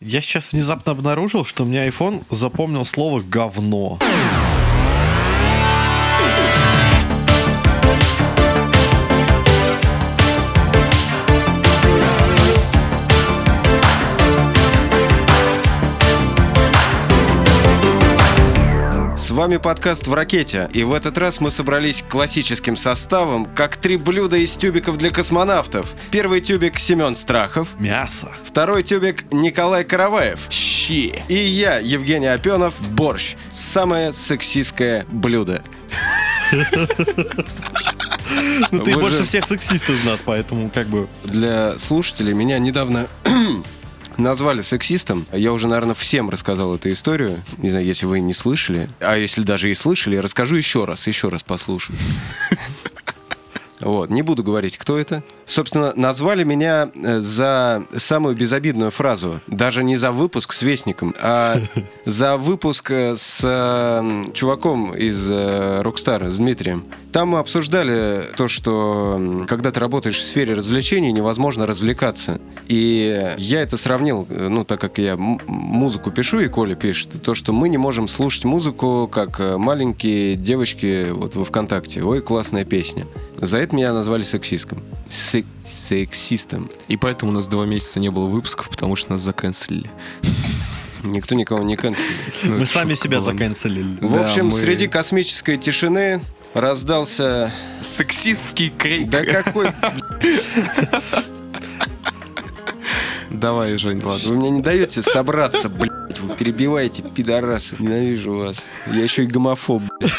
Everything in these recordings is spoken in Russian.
Я сейчас внезапно обнаружил, что у меня iPhone запомнил слово говно. Вами подкаст «В ракете», и в этот раз мы собрались классическим составом, как три блюда из тюбиков для космонавтов. Первый тюбик Семен Страхов, Мясо. второй тюбик Николай Караваев, Щи. и я, Евгений Опенов, борщ. Самое сексистское блюдо. Ну ты больше всех сексист из нас, поэтому как бы... Для слушателей меня недавно назвали сексистом. Я уже, наверное, всем рассказал эту историю. Не знаю, если вы не слышали. А если даже и слышали, расскажу еще раз, еще раз послушаю. Вот, не буду говорить, кто это. Собственно, назвали меня э, за самую безобидную фразу. Даже не за выпуск с Вестником, а за выпуск э, с э, чуваком из Rockstar, с Дмитрием. Там мы обсуждали то, что когда ты работаешь в сфере развлечений, невозможно развлекаться. И я это сравнил, ну, так как я музыку пишу, и Коля пишет, то, что мы не можем слушать музыку, как маленькие девочки вот во ВКонтакте. Ой, классная песня. За это меня назвали сексистом. Сек- сексистом. И поэтому у нас два месяца не было выпусков, потому что нас заканцелили. Никто никого не канцелил. Ну, Мы сами себя заканцелили. В общем, среди космической тишины раздался... Сексистский крик. Да какой... Давай, Жень, ладно. Вы мне не даете собраться, блядь. Вы перебиваете, пидорасы. Ненавижу вас. Я еще и гомофоб, блядь.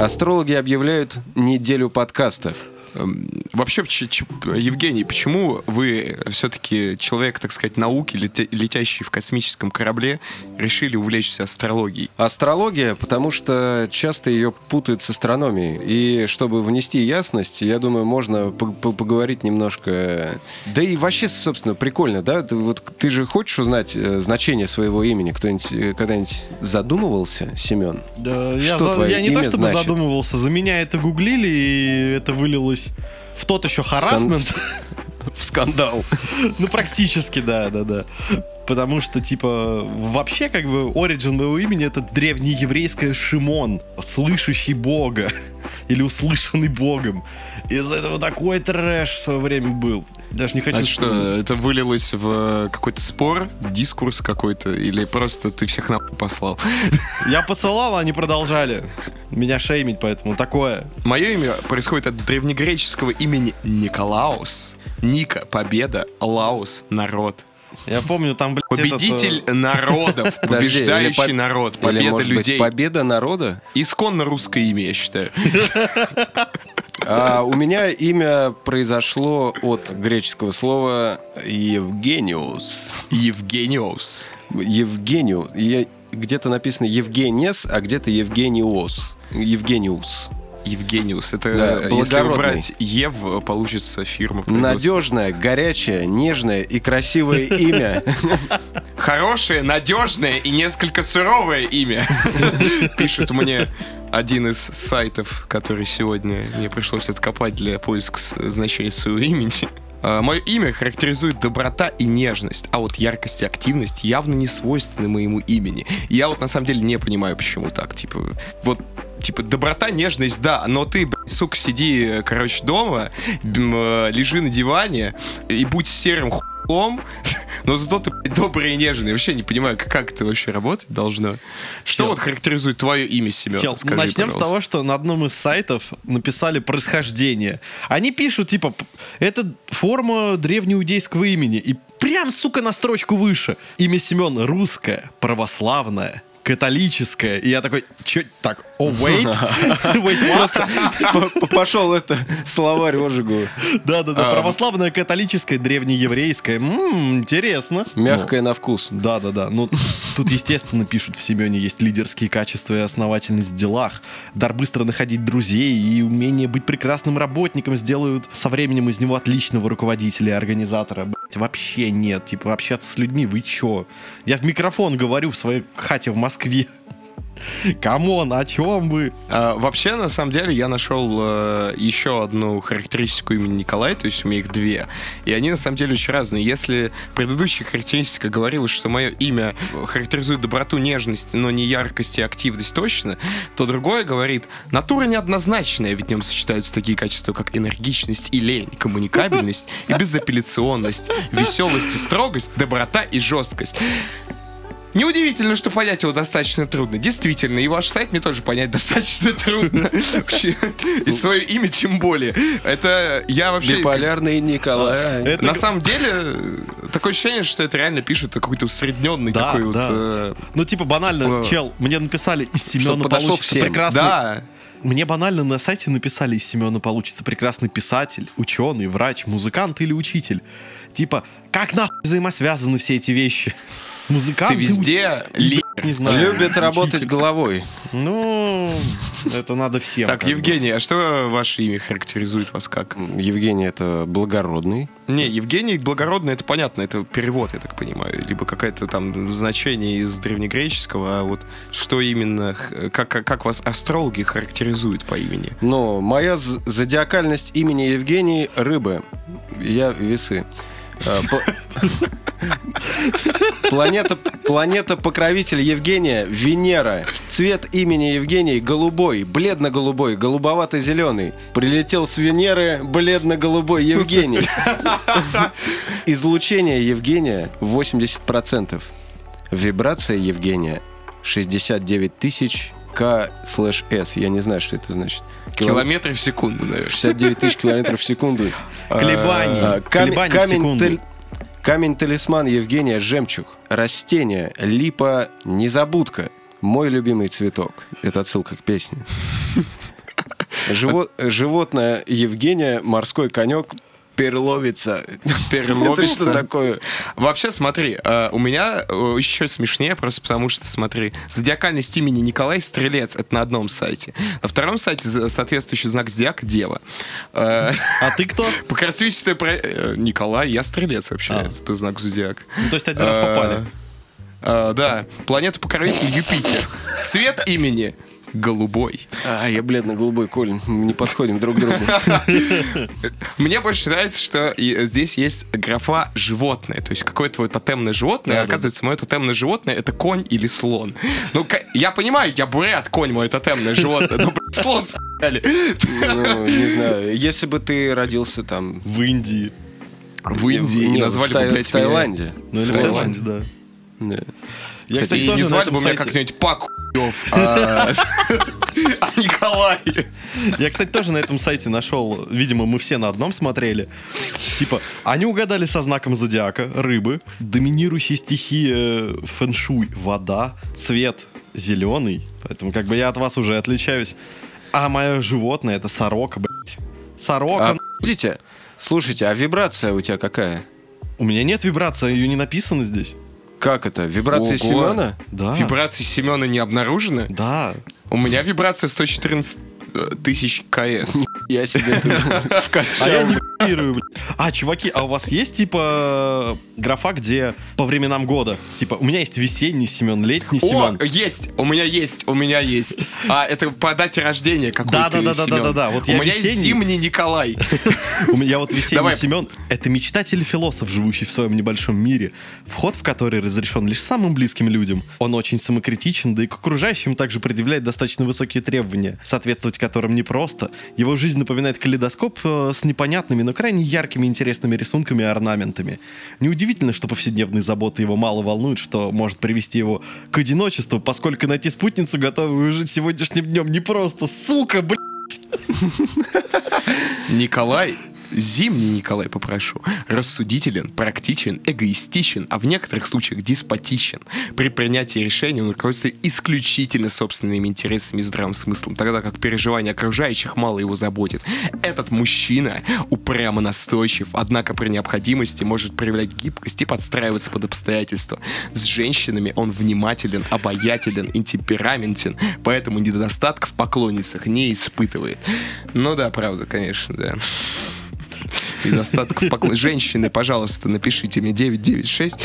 Астрологи объявляют неделю подкастов. Эм, Вообще, Евгений, почему вы все-таки человек, так сказать, науки, летящий в космическом корабле, решили увлечься астрологией? Астрология, потому что часто ее путают с астрономией. И чтобы внести ясность, я думаю, можно по- по- поговорить немножко. Да и вообще, собственно, прикольно, да? Ты, вот, ты же хочешь узнать э, значение своего имени? Кто-нибудь э, когда-нибудь задумывался, Семен? Да, я, Что за- твое я не то имя чтобы значит? задумывался, за меня это гуглили, и это вылилось в тот еще харасмент. В скандал. Ну, практически, да, да, да. Потому что, типа, вообще, как бы, оригин моего имени это древнееврейское Шимон, слышащий Бога. Или услышанный Богом. Из-за этого такой трэш в свое время был. Даже не хочу А что, это вылилось в какой-то спор, дискурс какой-то, или просто ты всех нахуй послал? Я посылал, а они продолжали меня шеймить, поэтому такое. Мое имя происходит от древнегреческого имени Николаус. Ника — победа, Лаус — народ. Я помню, там, блядь, Победитель этот, э, народов, Подожди, или побеждающий по- народ, Или, победа быть, людей. победа народа? Исконно русское имя, я считаю. А у меня имя произошло от греческого слова Евгениус. Евгениус. Евгению. Я- Где-то написано Евгениес, а где-то Евгениос. Евгениус. Евгениус. Это Да, если благородный. убрать Ев, получится фирма. Надежное, горячее, нежное и красивое имя. Хорошее, надежное и несколько суровое имя. Пишет мне один из сайтов, который сегодня мне пришлось откопать для поиска значения своего имени. Мое имя характеризует доброта и нежность, а вот яркость и активность явно не свойственны моему имени. Я вот на самом деле не понимаю, почему так. Типа, вот Типа, доброта, нежность, да, но ты, блядь, сука, сиди, э, короче, дома, э, лежи на диване и будь серым хуем, но зато ты блядь, добрый и нежный. Вообще не понимаю, как, как это вообще работать должно. Что Чел. вот характеризует твое имя, Семен? Чел, Скажи, начнем с пожалуйста. того, что на одном из сайтов написали происхождение. Они пишут, типа, это форма древнеиудейского имени. И прям, сука, на строчку выше. Имя Семен русское, православное, католическое. И я такой, чё, так, о, wait, wait, what? П- Пошел это словарь ожигу. Да-да-да, А, православное, католическое, древнееврейское. Ммм, интересно. Мягкое на вкус. Да, да, да. Ну, тут, естественно, пишут в Семене есть лидерские качества и основательность в делах. Дар быстро находить друзей и умение быть прекрасным работником сделают со временем из него отличного руководителя и организатора. Блять, вообще нет. Типа, общаться с людьми, вы чё? Я в микрофон говорю в своей хате в Москве. Come on, о чем вы? А, вообще, на самом деле, я нашел э, еще одну характеристику имени Николай, то есть у меня их две. И они, на самом деле, очень разные. Если предыдущая характеристика говорила, что мое имя характеризует доброту, нежность, но не яркость и активность точно, то другое говорит, натура неоднозначная, ведь в нем сочетаются такие качества, как энергичность и лень, коммуникабельность и безапелляционность, веселость и строгость, доброта и жесткость. Неудивительно, что понять его достаточно трудно. Действительно, и ваш сайт мне тоже понять достаточно трудно. И свое имя тем более. Это я вообще... Биполярный Николай. На самом деле, такое ощущение, что это реально пишет какой-то усредненный такой вот... да. э, Ну, типа, банально, Э, чел, мне написали, из Семена получится прекрасный... Мне банально на сайте написали, из Семена получится прекрасный писатель, ученый, врач, музыкант или учитель. Типа, как нахуй взаимосвязаны все эти вещи? Музыкант ты и везде уч- ли... Не знаю. Любит работать головой. Ну, это надо всем. Так. Евгений, а что ваше имя характеризует вас как? Евгений это благородный. Не, Евгений благородный, это понятно, это перевод, я так понимаю, либо какое-то там значение из древнегреческого, а вот что именно, как, как, вас астрологи характеризуют по имени? Но моя зодиакальность имени Евгений рыбы. Я весы. По- Планета, планета покровитель Евгения Венера. Цвет имени Евгений голубой, бледно-голубой, голубовато-зеленый. Прилетел с Венеры бледно-голубой Евгений. Излучение Евгения 80%. Вибрация Евгения 69 тысяч К слэш С. Я не знаю, что это значит. Кило- Километры в секунду, наверное. 69 тысяч километров в секунду. Колебаний. А, камень, секунду. тель- камень талисман Евгения Жемчуг. Растение, липа, незабудка. Мой любимый цветок. Это отсылка к песне. Живо- животное Евгения, морской конек, перловица. Это что такое? Вообще, смотри, э, у меня э, еще смешнее, просто потому что, смотри, зодиакальность имени Николай Стрелец, это на одном сайте. На втором сайте соответствующий знак зодиака Дева. Э, А ты кто? По красивичеству про... Николай, я Стрелец вообще, А. это по знаку зодиака. Ну, то есть один раз попали. Да, планета покровитель Юпитер. Цвет имени голубой. А, я бледно-голубой, Колин. Мы не подходим друг к другу. Мне больше нравится, что здесь есть графа животное. То есть какое твое тотемное животное. Оказывается, мое тотемное животное это конь или слон. Ну, я понимаю, я бурят, конь мое тотемное животное. Блин, слон сказали. Ну, не знаю. Если бы ты родился там... В Индии. В Индии Не, и назвали бы, блядь, в Таиланде. Ну, или в Таиланде. Да. Я, кстати, тоже не звали бы меня как-нибудь Пак а а Николай. Я, кстати, тоже на этом сайте нашел, видимо, мы все на одном смотрели. Типа, они угадали со знаком зодиака, рыбы, доминирующие стихия фэншуй, вода, цвет зеленый, поэтому как бы я от вас уже отличаюсь. А мое животное это сорока, блядь. Сорока. А, подождите, слушайте, а вибрация у тебя какая? У меня нет вибрации, ее не написано здесь. Как это? Вибрация Ого. Семена? Да. Вибрации Семена не обнаружены? Да. У меня вибрация 114 тысяч КС. Я себе А я не. А, чуваки, а у вас есть, типа, графа, где по временам года? Типа, у меня есть весенний Семен, летний О, Семен. есть, у меня есть, у меня есть. А это по дате рождения какой-то Да-да-да-да-да-да, вот У я меня есть весенний. зимний Николай. У меня вот весенний. Семен — это мечтатель и философ, живущий в своем небольшом мире, вход в который разрешен лишь самым близким людям. Он очень самокритичен, да и к окружающим также предъявляет достаточно высокие требования, соответствовать которым непросто. Его жизнь напоминает калейдоскоп э, с непонятными, но крайне яркими интересными рисунками и орнаментами. Неудивительно, что повседневные заботы его мало волнуют, что может привести его к одиночеству, поскольку найти спутницу, готовую жить сегодняшним днем, непросто. Сука, блядь! Николай, зимний Николай, попрошу, рассудителен, практичен, эгоистичен, а в некоторых случаях деспотичен. При принятии решений он руководствует исключительно собственными интересами и здравым смыслом, тогда как переживания окружающих мало его заботит. Этот мужчина упрямо настойчив, однако при необходимости может проявлять гибкость и подстраиваться под обстоятельства. С женщинами он внимателен, обаятелен и темпераментен, поэтому недостатков в поклонницах не испытывает. Ну да, правда, конечно, да. Недостатков поклон... Женщины, пожалуйста, напишите мне 996.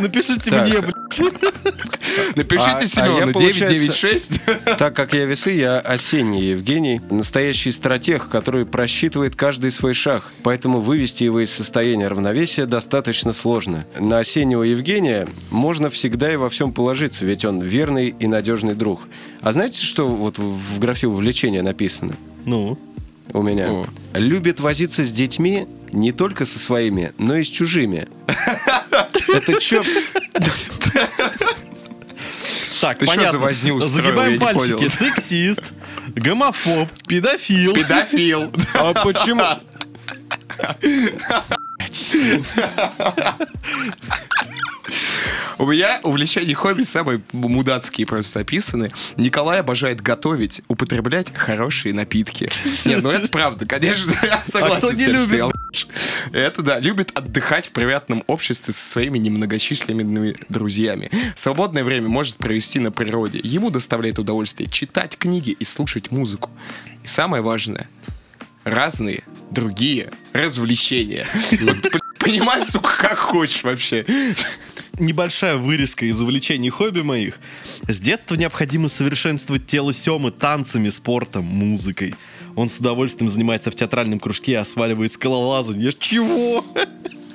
Напишите мне. Напишите А- а Семену я, получается- 996. Так как я весы, я осенний Евгений, настоящий стратег, который просчитывает каждый свой шаг, поэтому вывести его из состояния равновесия достаточно сложно. На осеннего Евгения можно всегда и во всем положиться, ведь он верный и надежный друг. А знаете, что вот в графе увлечения написано Ну, у меня? О. Любит возиться с детьми не только со своими, но и с чужими. Это чё? так, Ты что понятно. за возню устроил? Я Загибаем пальчики. понял. Сексист, гомофоб, педофил. Педофил. А почему? У меня увлечения и хобби самые мудацкие просто описаны. Николай обожает готовить, употреблять хорошие напитки. Нет, ну это правда, конечно, я согласен А с не тем, что любит? я. Это да, любит отдыхать в приятном обществе со своими немногочисленными друзьями. Свободное время может провести на природе. Ему доставляет удовольствие читать книги и слушать музыку. И самое важное, разные другие развлечения. Понимай, сука, как хочешь вообще. Небольшая вырезка из увлечений хобби моих. С детства необходимо совершенствовать тело Семы танцами, спортом, музыкой. Он с удовольствием занимается в театральном кружке и осваивает скалолазание. Чего?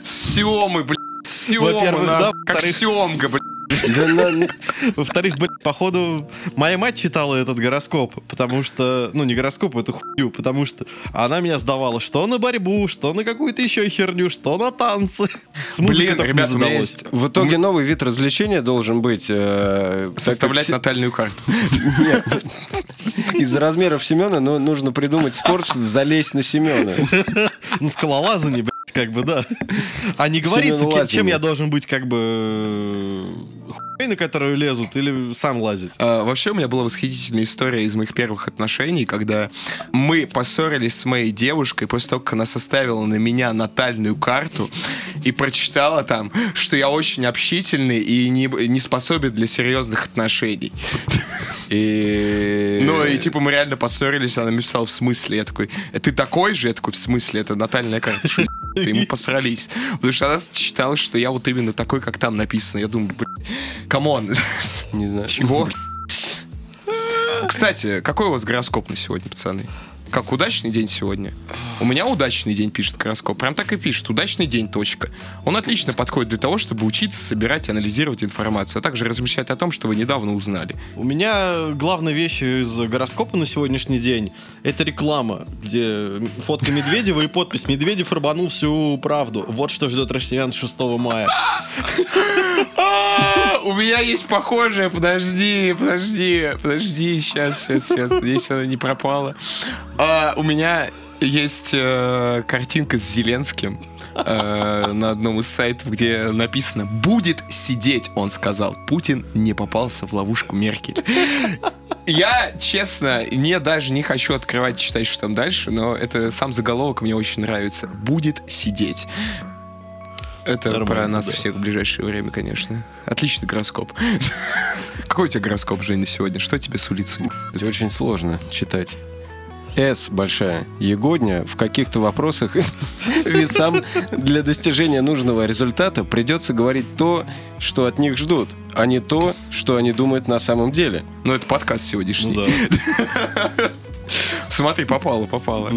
Семы, блядь, Сема, Во-первых, да, как Семга, блядь. Во-вторых, блядь, походу, моя мать читала этот гороскоп, потому что, ну, не гороскоп, это хую, потому что она меня сдавала что на борьбу, что на какую-то еще херню, что на танцы. С Блин, ребята, у меня есть В итоге новый вид развлечения должен быть... э, составлять натальную карту. Нет. Из-за размеров Семена ну, нужно придумать спорт, чтобы залезть на Семена. Ну, скалолазание, блядь, как бы, да. А не говорится, чем я должен быть, как бы, хуй, на которую лезут, или сам лазить. А, Вообще у меня была восхитительная история из моих первых отношений, когда мы поссорились с моей девушкой после того, как она составила на меня натальную карту и прочитала там, что я очень общительный и не, не способен для серьезных отношений. И... Ну и типа мы реально поссорились, она мне писала в смысле. Я такой, «Э, ты такой же? Я такой, в смысле? Это натальная карта. И мы посрались. Потому что она считала, что я вот именно такой, как там написано. Я думаю, блин, come on, Не знаю. чего? Кстати, какой у вас гороскоп на сегодня, пацаны? Как удачный день сегодня? У меня удачный день пишет гороскоп. Прям так и пишет. Удачный день, точка. Он отлично подходит для того, чтобы учиться, собирать и анализировать информацию, а также размещать о том, что вы недавно узнали. У меня главная вещь из гороскопа на сегодняшний день — это реклама, где фотка Медведева и подпись «Медведев рубанул всю правду». Вот что ждет россиян 6 мая. А, У меня есть похожее, подожди, подожди, подожди, сейчас, сейчас, сейчас, надеюсь, она не пропала. А, У меня есть э, картинка с Зеленским э, на одном из сайтов, где написано «Будет сидеть», он сказал. Путин не попался в ловушку Меркель. Я, честно, не даже не хочу открывать, читать, что там дальше, но это сам заголовок мне очень нравится. «Будет сидеть». Это Нормально, про нас да. всех в ближайшее время, конечно. Отличный гороскоп. Какой у тебя гороскоп, Жень, на сегодня? Что тебе сулит судьба? Это очень сложно читать. С большая. Егодня в каких-то вопросах весам для достижения нужного результата придется говорить то, что от них ждут, а не то, что они думают на самом деле. Ну, это подкаст сегодняшний. Ну да. Смотри, попало, попало.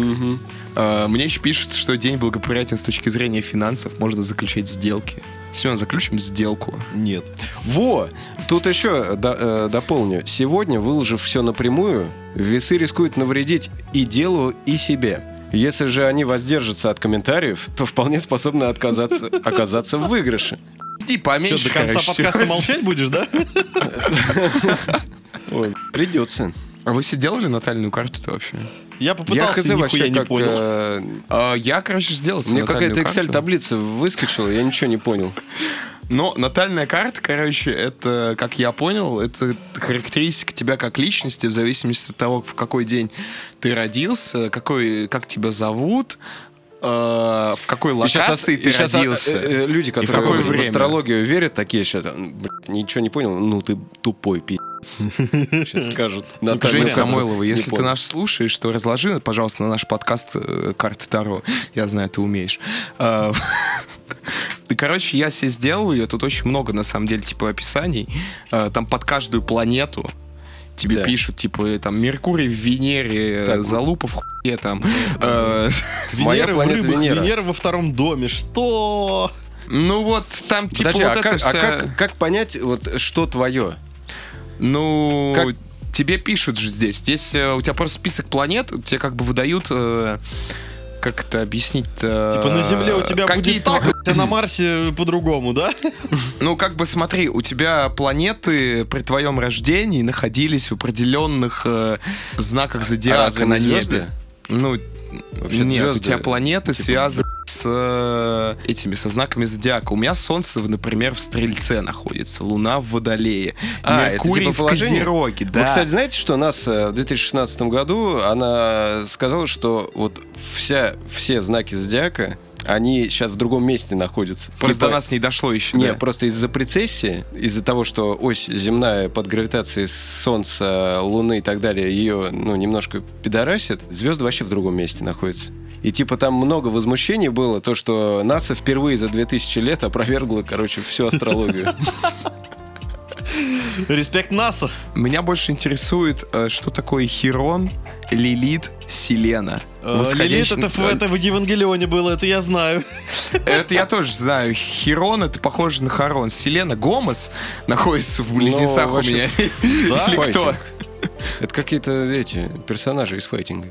А, Мне еще пишут, что день благоприятен с точки зрения финансов. Можно заключать сделки. Семен, заключим сделку. Нет. Во! Тут еще до- э, дополню. Сегодня, выложив все напрямую, весы рискуют навредить и делу, и себе. Если же они воздержатся от комментариев, то вполне способны отказаться, оказаться в выигрыше. Что, поменьше, до конца подкаста молчать будешь, да? Ой, придется. А вы себе делали натальную карту-то вообще? Я Я попытался, хз нихуя вообще не как... понял. э, А, Я, короче, сделал себе Мне какая-то. Excel-таблица выскочила, я ничего не понял. Но натальная карта, короче, это, как я понял, это характеристика тебя как личности в зависимости от того, в какой день ты родился, какой, как тебя зовут, э, в какой И локации ос- ты и а, родился. э, э, люди, в какое которые в время? астрологию верят, такие сейчас, ничего не понял, ну ты тупой пи***. Сейчас скажут. Наталья Женя Самойлова, если ты нас слушаешь, то разложи, пожалуйста, на наш подкаст э, карты Таро. Я знаю, ты умеешь. А, И, короче, я себе сделал ее, тут очень много, на самом деле, типа, описаний. Э, Там под каждую планету тебе Да. пишут, типа, там, Меркурий в Венере, Так, Залупа в хуе, там. э, Моя планета Венера. Венера во втором доме. Что? Ну вот, там, типа, Подожди, вот а, это как, а как, как понять, вот что твое? Ну, Как- тебе пишут же здесь. Здесь э, у тебя просто список планет, тебе как бы выдают... э, как это объяснить? Типа на Земле у тебя будет так, а на Марсе по-другому, да? Ну, как бы смотри, у тебя планеты при твоем рождении находились в определенных э, знаках А зодиака разве на не небе. звезды? Ну, Вообще нет, звезды, у тебя планеты типа, связаны с э, этими, со знаками зодиака. У меня Солнце, например, в Стрельце находится, Луна в Водолее, А, Меркурий типа в положение? Козероге. Да. Вы, кстати, знаете, что нас э, в 2016 году она сказала, что вот вся, все знаки зодиака, они сейчас в другом месте находятся. Просто Типа- до нас не дошло еще. Не, да. просто из-за прецессии, из-за того, что ось земная под гравитацией Солнца, Луны и так далее, ее ну, немножко пидорасит, звезды вообще в другом месте находятся. И типа там много возмущений было, то, что НАСА впервые за 2000 лет опровергла, короче, всю астрологию. Респект НАСА. Меня больше интересует, э, что такое Хирон, Лилит, Селена. Э, Восходящий- Лилит это, в- это в Евангелионе было, это я знаю. Это я тоже знаю. Хирон это похоже на Харон. Селена Гомес находится в близнецах у вообще- меня. Да? Или кто? Это какие-то эти персонажи из файтинга.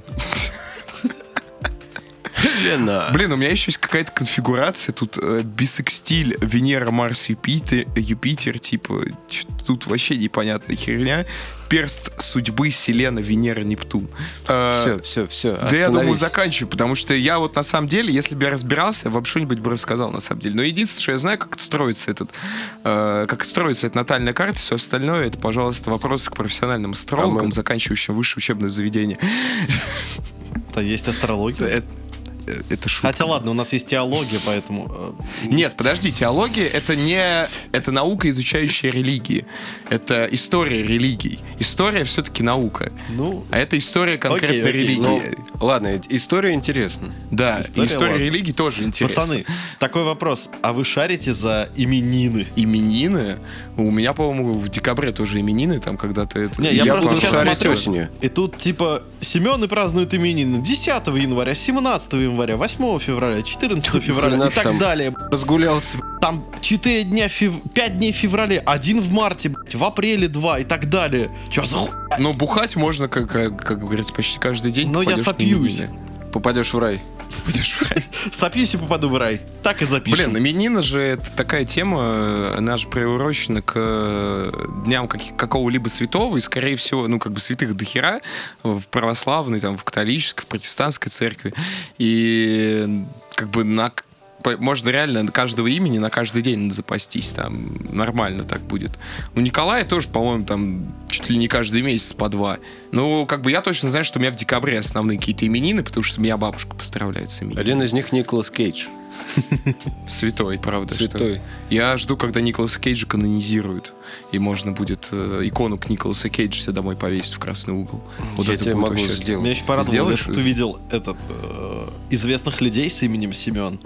Лена. Блин, у меня еще есть какая-то конфигурация. Тут э, бисекстиль Венера, Марс, Юпитер, Юпитер, типа, тут вообще непонятная херня. Перст судьбы, Селена, Венера, Нептун. Э, Все, все, все. Да я думаю, заканчиваю, потому что я вот на самом деле, если бы я разбирался, я вам что-нибудь бы рассказал на самом деле. Но единственное, что я знаю, как это строится этот, э, как строится эта натальная карта, все остальное, это, пожалуйста, вопросы к профессиональным астрологам, А мы- заканчивающим высшее учебное заведение. Да, есть астрология. Это, это шутка. Хотя ладно, у нас есть теология, поэтому... э, Нет, подожди, теология это не это наука, изучающая религии. Это история религий. История все-таки наука. Ну, А это история конкретной Окей, окей, религии. Ну, ладно, история интересна. да, история, история, ладно. религий тоже интересна. пацаны, такой вопрос. А вы шарите за именины? именины. У меня, по-моему, в декабре тоже именины, там когда-то это. Не, я Я просто сейчас смотрю. осенью. И тут, типа, Семены празднуют именины 10 января, 17 января, 8 февраля, 14 февраля и так там. далее. Разгулялся. Там 4 дня, фев... 5 дней в феврале, 1 в марте, в апреле 2 и так далее. Че за хуй? Но бухать можно, как, как, как говорится, почти каждый день. Но я сопьюсь. Попадешь в рай. Будешь в рай. Сопьюсь и попаду в рай. Так и запишем. Блин, именины же это такая тема, она же приурочена к э, дням каких- какого-либо святого, и, скорее всего, ну, как бы святых дохера в православной, там, в католической, в протестантской церкви. И как бы на можно реально на каждого имени на каждый день запастись, там нормально так будет. У Николая тоже, по-моему, там чуть ли не каждый месяц по два. Ну, как бы я точно знаю, что у меня в декабре основные какие-то именины, потому что меня бабушка поздравляет с именинами. Один из них Николас Кейдж. Святой, правда. что- Святой. Я жду, когда Николаса Кейджа канонизируют. И можно будет э, икону к Николаса Кейджа себе домой повесить в красный угол. Вот Я это тебе могу вообще- сделать. Меня еще порадовало, Сделаешь? что ты видел этот э, известных людей с именем Семен.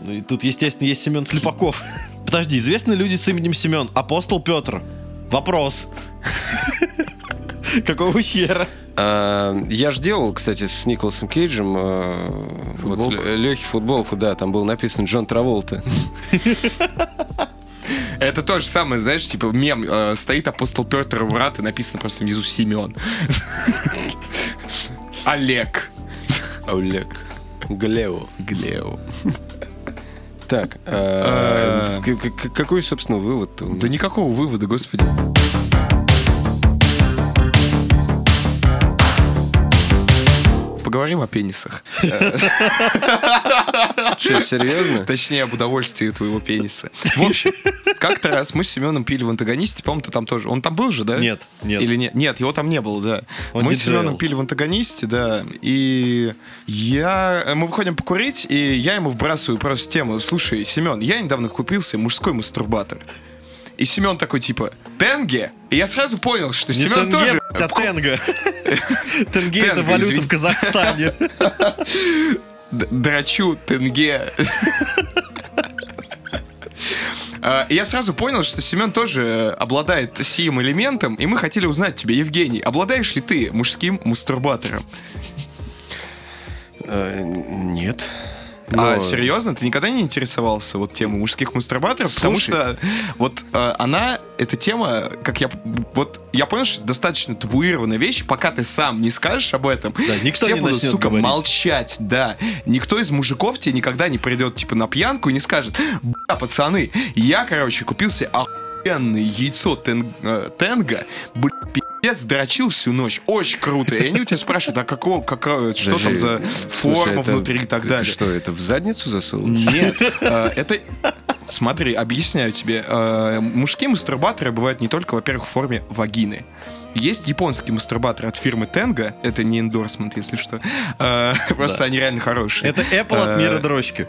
Ну и тут, естественно, есть Семен Слепаков. Подожди, известные люди с именем Семен. Апостол Петр. Вопрос. Какого хера? А, я же делал, кстати, с Николасом Кейджем э, вот, Футболку? Лехе футболку, да, там был написан Джон Траволта. Это то же самое, знаешь, типа мем. э, стоит апостол Петр врат и написано просто внизу Семен. Олег. Олег. Глео. Глео. Так, а, к- какой, собственно, вывод Да никакого вывода, господи. Поговорим о пенисах. Что, серьезно? Точнее, об удовольствии твоего пениса. В общем, как-то раз мы с Семеном пили в антагонисте, по-моему, ты там тоже. Он там был же, да? Нет, нет. Или нет? Нет, его там не было, да. Он мы с. Семеном пили в антагонисте, да. И я... Мы выходим покурить, и я ему вбрасываю просто тему. Слушай, Семен, я недавно купил себе мужской мастурбатор. И Семен такой, типа, тенге? И я сразу понял, что Не Семен тенге, тоже... а тенга. Тенге это Тенге, валюта в Казахстане. Драчу тенге. И я сразу понял, что Семен тоже обладает сим элементом, и мы хотели узнать тебя, Евгений, обладаешь ли ты мужским мастурбатором? Э, А Но- серьезно, ты никогда не интересовался вот темой мужских мастурбаторов? Потому Слушай. что вот э, она, эта тема, как я, вот я понял, что достаточно табуированная вещь, пока ты сам не скажешь об этом, Да, никто все не будут, сука, говорить. молчать, да. Никто из мужиков тебе никогда не придет, типа, на пьянку и не скажет, бля, пацаны, я, короче, купил себе охуенное яйцо тен- э, тенга, бля, пиздец, дрочил всю ночь, очень круто. И они у тебя спрашивают, а какого, какого, что Подожди, там за смысле, форма это- внутри и так это далее. что, это в задницу засунул? Нет, э, это... Смотри, объясняю тебе. Э, Мужские мастурбаторы бывают не только, во-первых, в форме вагины. Есть японский мастурбатор от фирмы Tenga, это не эндорсмент, если что. Э, Просто они реально хорошие. Это Apple от мира дрочки.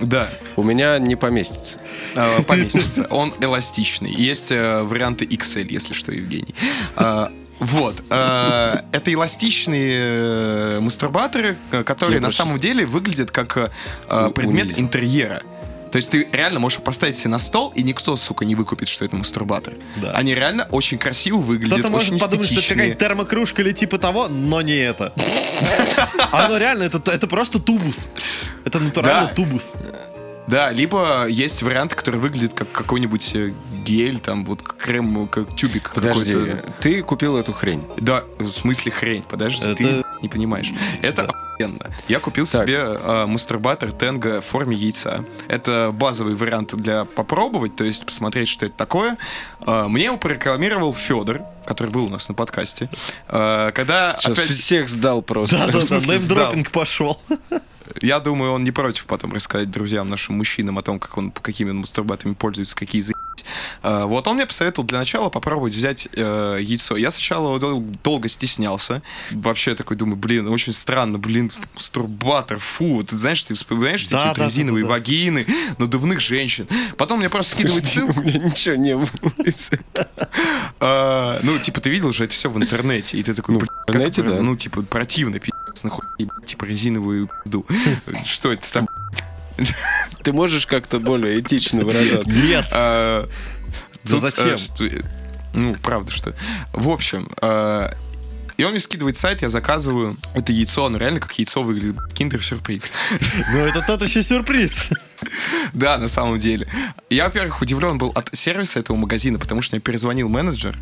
Да, У меня не поместится. э, поместится. Он эластичный. Есть э, варианты XL, если что, Евгений. Э, Вот. э, Это эластичные э, мастурбаторы, э, которые на самом деле выглядят как э, предмет интерьера. То есть ты реально можешь поставить себе на стол, и никто, сука, не выкупит, что это мастурбатор. Да. Они реально очень красиво выглядят, Кто-то может подумать, что это какая-нибудь термокружка или типа того, но не это. Оно реально, это, это просто тубус. Это натурально тубус. Да, либо есть варианты, которые выглядят как какой-нибудь э, гель, там вот крем, как тюбик Подожди, какой-то. ты купил эту хрень. Да, в смысле хрень, подожди, Это- ты не понимаешь. Это охуенно. Я купил Так. себе э, мастурбатор Тенга в форме яйца. Это базовый вариант для попробовать, то есть посмотреть, что это такое. Э, мне его порекламировал Федор, который был у нас на подкасте. Э, когда Сейчас опять- всех сдал просто. Да-да-да, неймдропинг пошел. Я думаю, он не против потом рассказать друзьям, нашим мужчинам о том, как он, какими он мастурбаторами пользуется, какие за Вот он мне посоветовал для начала попробовать взять э, яйцо. Я сначала дол- долго стеснялся. Вообще такой думаю, блин, очень странно, блин, мастурбатор, фу. Ты знаешь, ты вспоминаешь эти Да, вот да, резиновые да, да. вагины, надувных женщин. Потом мне просто скидывают ссылку. У меня ничего не было. А, Ну, типа, ты видел же это все в интернете, и ты такой, Ну, в «Блин, как интернете, да. Ну, типа, противно, пи***ц, нахуй, типа, резиновую пизду. Что это там? Ты можешь как-то более этично выражаться? Нет. А, Да тут, зачем? а, что- Ну, правда, что. В общем, а, и он мне скидывает сайт, я заказываю это яйцо, оно реально как яйцо выглядит. Киндер-сюрприз. Ну это тот еще сюрприз. Да, на самом деле. Я, во-первых, удивлен был от сервиса этого магазина, потому что мне перезвонил менеджер,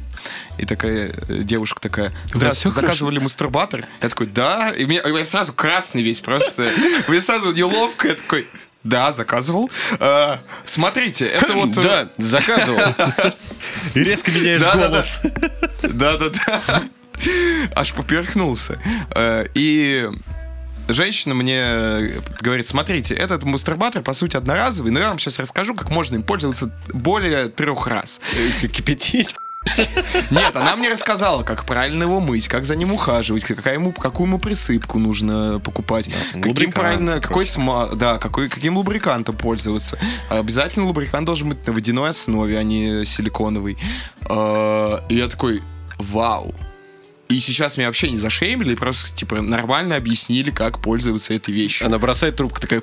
и такая э, девушка такая, здравствуйте, заказывали мастурбатор? Я такой, да, и меня, и я сразу красный весь просто, мне сразу неловко, я такой, да, заказывал. А, смотрите, это вот... э, Да, заказывал. И резко меняешь голос. Да-да-да. Аж поперхнулся. Э, И женщина мне говорит, смотрите, этот мастурбатор, по сути, одноразовый, но я вам сейчас расскажу, как можно им пользоваться более трех раз. Кипятить. Нет, она мне рассказала, как правильно его мыть, как за ним ухаживать, какая ему, какую ему присыпку нужно покупать, каким лубрикант, правильно, какой сма, да, какой, каким лубрикантом пользоваться. Обязательно лубрикант должен быть на водяной основе, а не силиконовый. А, И я такой, вау. И сейчас меня вообще не зашеймили, просто, типа, нормально объяснили, как пользоваться этой вещью. Она бросает трубку такая...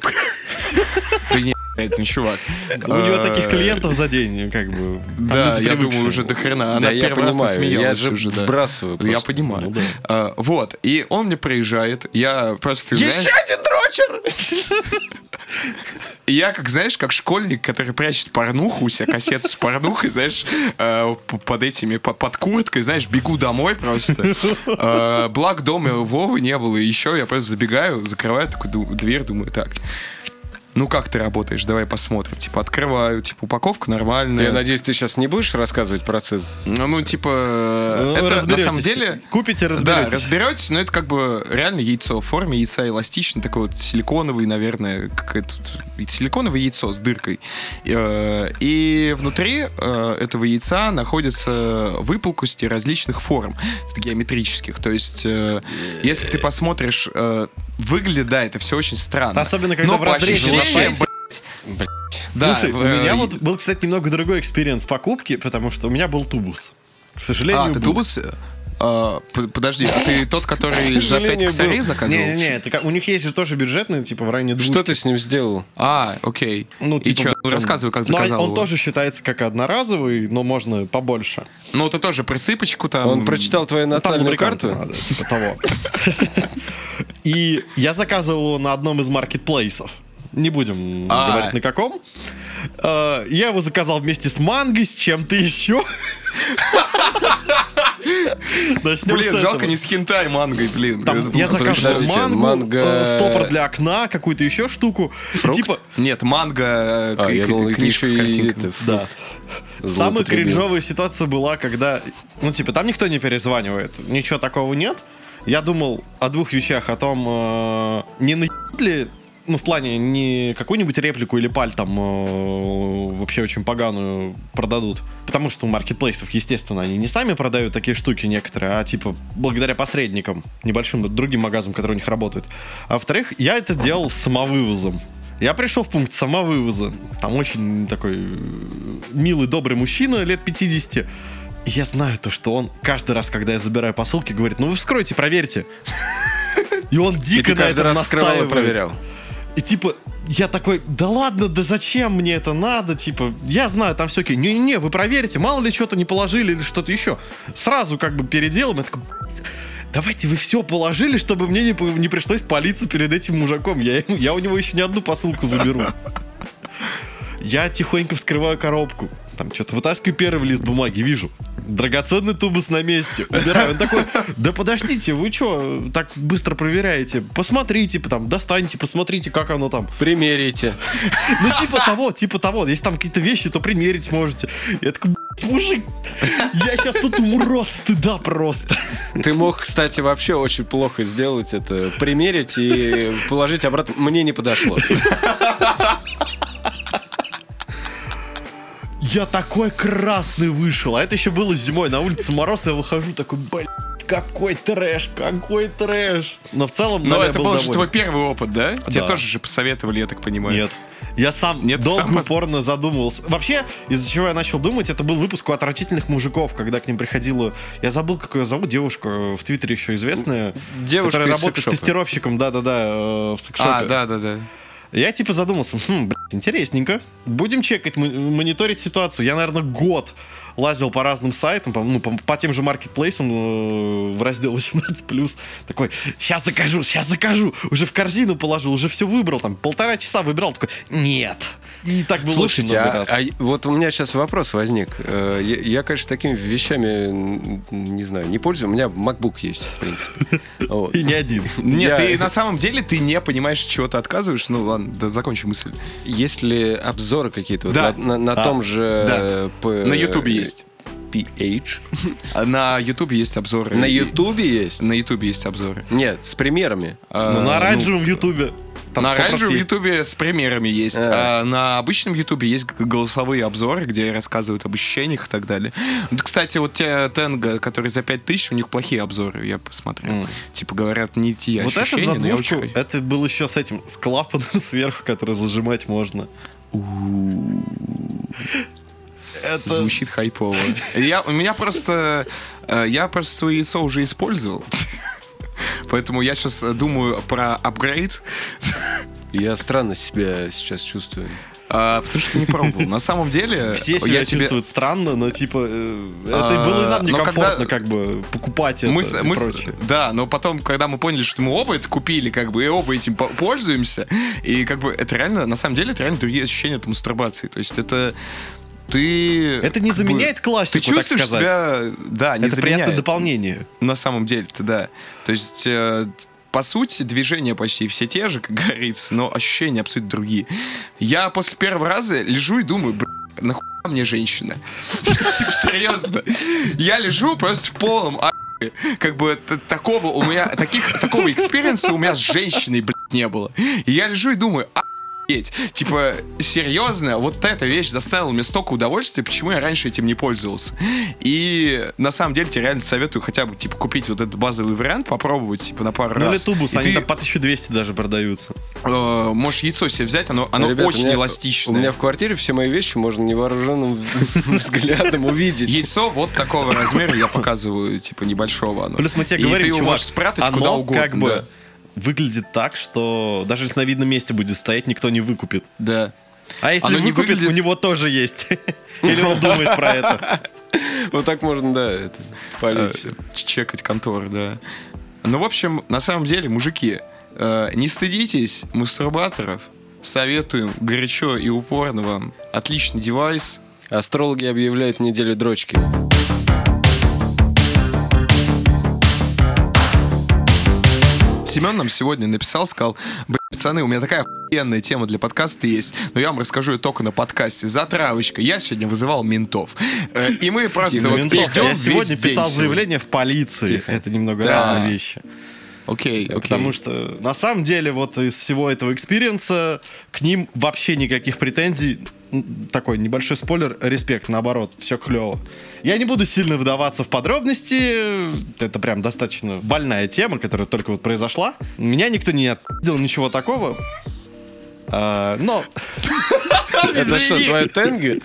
Блядь, ну, чувак. У него таких клиентов за день, как бы. Да, я думаю, уже до хрена. Она первый раз я же вбрасываю Я понимаю. Ну. А, вот, и он мне проезжает, я просто, знаешь, один дрочер! я, как, знаешь, как школьник, который прячет порнуху, у себя кассету с порнухой, знаешь, э, под этими, по- под курткой, знаешь, бегу домой просто. Э, Благ дома Вовы не было, и еще я просто забегаю, закрываю такую дверь, думаю, так, ну как ты работаешь, давай посмотрим. Типа, открываю, типа, упаковка нормальная. Я надеюсь, ты сейчас не будешь рассказывать процесс? Ну, ну, типа, Ну, это на разберетесь. самом деле... Купите, Да, разберетесь. разберетесь, но это как бы реально яйцо в форме яйца эластичный, такой вот силиконовый, наверное, как это, силиконовое яйцо с дыркой. Э, И внутри э, этого яйца находятся выпуклости различных форм геометрических. То есть, э, если ты посмотришь, выглядит, да, это все очень странно. Особенно, когда Но в разрезе на сайте. Блядь. да, Слушай, у э, меня вот был, кстати, немного другой experience покупки, потому что у меня был тубус. К сожалению, А, ты был. тубус? А, подожди, а ты тот, который за 5 сожалению, косарей заказывал? Не-не-не, это у них есть же тоже бюджетные, типа в районе двух. Что ты с ним сделал? А, окей. Ну, И чё, блядь, ну, рассказывай, как Ну, а заказал он его. тоже считается как одноразовый, но можно побольше. Ну, ты тоже присыпочку там... Он прочитал твою Ну, там натальную карту? надо, типа того. И я заказывал его на одном из маркетплейсов. Не будем А. говорить на каком. Э, Я его заказал вместе с мангой, с чем-то еще. Начнем Блин, жалко не с хентай мангой, блин. Там я заказывал мангу, манго- э, стопор для окна, какую-то еще штуку. Фрукт? Типа, Нет, манга, э, А, я думал, книжка с это, да. Самая кринжовая ситуация была, когда, ну, типа, там никто не перезванивает, ничего такого нет. Я думал о двух вещах, о том, э, не наебут ли, ну, в плане, не какую-нибудь реплику или паль там э, вообще очень поганую продадут. Потому что у маркетплейсов, естественно, они не сами продают такие штуки некоторые, а типа благодаря посредникам, небольшим другим магазам, которые у них работают. А во-вторых, я это делал самовывозом. Я пришел в пункт самовывоза. Там очень такой э, милый, добрый мужчина лет 50. Я знаю то, что он каждый раз, когда я забираю посылки, говорит, ну вы вскройте, проверьте. И он дико на этом раз вскрывал и настаивает. проверял. И типа, я такой, да ладно, да зачем мне это надо? Типа, я знаю, там все окей. Не-не-не, вы проверьте, мало ли что-то не положили или что-то еще. Сразу как бы переделаем. Я такой, «Блядь, давайте вы все положили, чтобы мне не, не пришлось палиться перед этим мужиком. Я, я у него еще не одну посылку заберу. Я тихонько вскрываю коробку. Там что-то вытаскиваю первый лист бумаги, вижу. Драгоценный тубус на месте. Убираю. Он такой, да подождите, вы что так быстро проверяете? Посмотрите, там, достаньте, посмотрите, как оно там. Примерите. Ну, типа того, типа того. Если там какие-то вещи, то примерить можете. Я такой, «Блядь, мужик, я сейчас тут умру от стыда просто. Ты мог, кстати, вообще очень плохо сделать это. Примерить и положить обратно. Мне не подошло. Я такой красный вышел. А это еще было зимой. На улице мороз, я выхожу такой, блядь, какой трэш, какой трэш. Но в целом, Но да, я это был был же твой первый опыт, да? Тебе Да. тоже же посоветовали, я так понимаю. Нет. Я сам Нет, долго сам- упорно задумывался. Вообще, из-за чего я начал думать, это был выпуск у отвратительных мужиков, когда к ним приходила... Я забыл, как ее зовут, девушка, э, в Твиттере еще известная. Девушка которая работает секшопа. тестировщиком, да-да-да, э, в секшопе. А, да, да, да. Я типа задумался, хм, блядь, интересненько. Будем чекать, мониторить ситуацию. Я, наверное, год лазил по разным сайтам, по, ну, по, по тем же маркетплейсам э, в раздел 18+. Такой, сейчас закажу, сейчас закажу. Уже в корзину положил, уже все выбрал. Там полтора часа выбирал. Такой, нет. И так было Слушайте, а, а вот у меня сейчас вопрос возник. Э, Я, я, конечно, такими вещами, не знаю, не пользуюсь. У меня MacBook есть, в принципе. Вот. И не один. Нет, Я- ты на самом деле ты не понимаешь, чего ты отказываешь. Ну ладно, да, закончи мысль. Есть ли обзоры какие-то? Вот Да. На, на- на А, том же... да. э, П- На Ютубе есть. PH. А На Ютубе есть обзоры. На Ютубе есть? На Ютубе есть обзоры. Нет, с примерами. А, Ну, на ну, оранжевом ютубе. Там на 100% оранжевом ютубе с примерами есть. А. А на обычном ютубе есть голосовые обзоры, где рассказывают об ощущениях и так далее. Вот, кстати, вот те Тенга, которые за 5000, у них плохие обзоры, я посмотрел. М. Типа говорят, не те Вот этот ощущения, за но я двушку, очень... это был еще с этим, с клапаном сверху, который зажимать можно. Это... Звучит хайпово. Я, у меня просто... э, Я просто свое яйцо уже использовал. Поэтому я сейчас думаю про апгрейд, Я странно себя сейчас чувствую. а, потому что не пробовал. На самом деле... Все я себя тебе- чувствуют странно, но типа э, это А, было и нам но некомфортно когда- как бы покупать это Мы, и мы с- прочее. да, но потом, когда мы поняли, что мы оба это купили, как бы, и оба этим по- пользуемся, и как бы это реально, на самом деле, это реально другие ощущения от мастурбации. То есть это ты... Это не как бы, заменяет классику, Ты чувствуешь так сказать. себя... Да, не это приятное заменяет. дополнение. На самом деле-то, да. То есть... э, по сути, движения почти все те же, как говорится, но ощущения абсолютно другие. Я после первого раза лежу и думаю, бля, нахуя мне женщина? Типа, серьезно. Я лежу просто в полном ахуе. как бы такого у меня, таких, такого experience а у меня с женщиной, блядь, не было. И я лежу и думаю, а охуеть. Типа, серьезно, вот эта вещь доставила мне столько удовольствия, почему я раньше этим не пользовался. И на самом деле тебе реально советую хотя бы, типа, купить вот этот базовый вариант, попробовать, типа, на пару Ну или раз. тубус, И они ты, там по 1200 даже продаются. э, можешь яйцо себе взять, оно, оно Ребята, очень у меня- эластичное. У меня в квартире все мои вещи можно невооруженным взглядом увидеть. Яйцо вот такого размера я показываю, типа, небольшого оно. Плюс мы тебе И говорим, ты его можешь спрятать оно куда угодно. как бы. Выглядит так, что даже если на видном месте будет стоять, никто не выкупит. Да. А если Оно не выкупит, выглядит- у него тоже есть. Или он думает про это. Вот так можно, да, это. Э, чекать конторы, да. Ну, в общем, на самом деле, мужики, э, не стыдитесь мастурбаторов. Советуем горячо и упорно вам. Отличный девайс. Астрологи объявляют неделю дрочки. Семен нам сегодня написал, сказал, блин, пацаны, у меня такая охуенная тема для подкаста есть, но я вам расскажу ее только на подкасте. Затравочка. Я сегодня вызывал ментов. Э, И мы просто Тихо, вот ментов. Я сегодня писал заявление в полиции. Тихо. Это немного Да. разные вещи. Окей, окей. Потому что на самом деле вот из всего этого experience а к ним вообще никаких претензий. Такой небольшой спойлер, респект, наоборот, все клево. Я не буду сильно вдаваться в подробности, это прям достаточно больная тема, которая только вот произошла. Меня никто не отпиздил, ничего такого. А, но Это что, твоя тенга?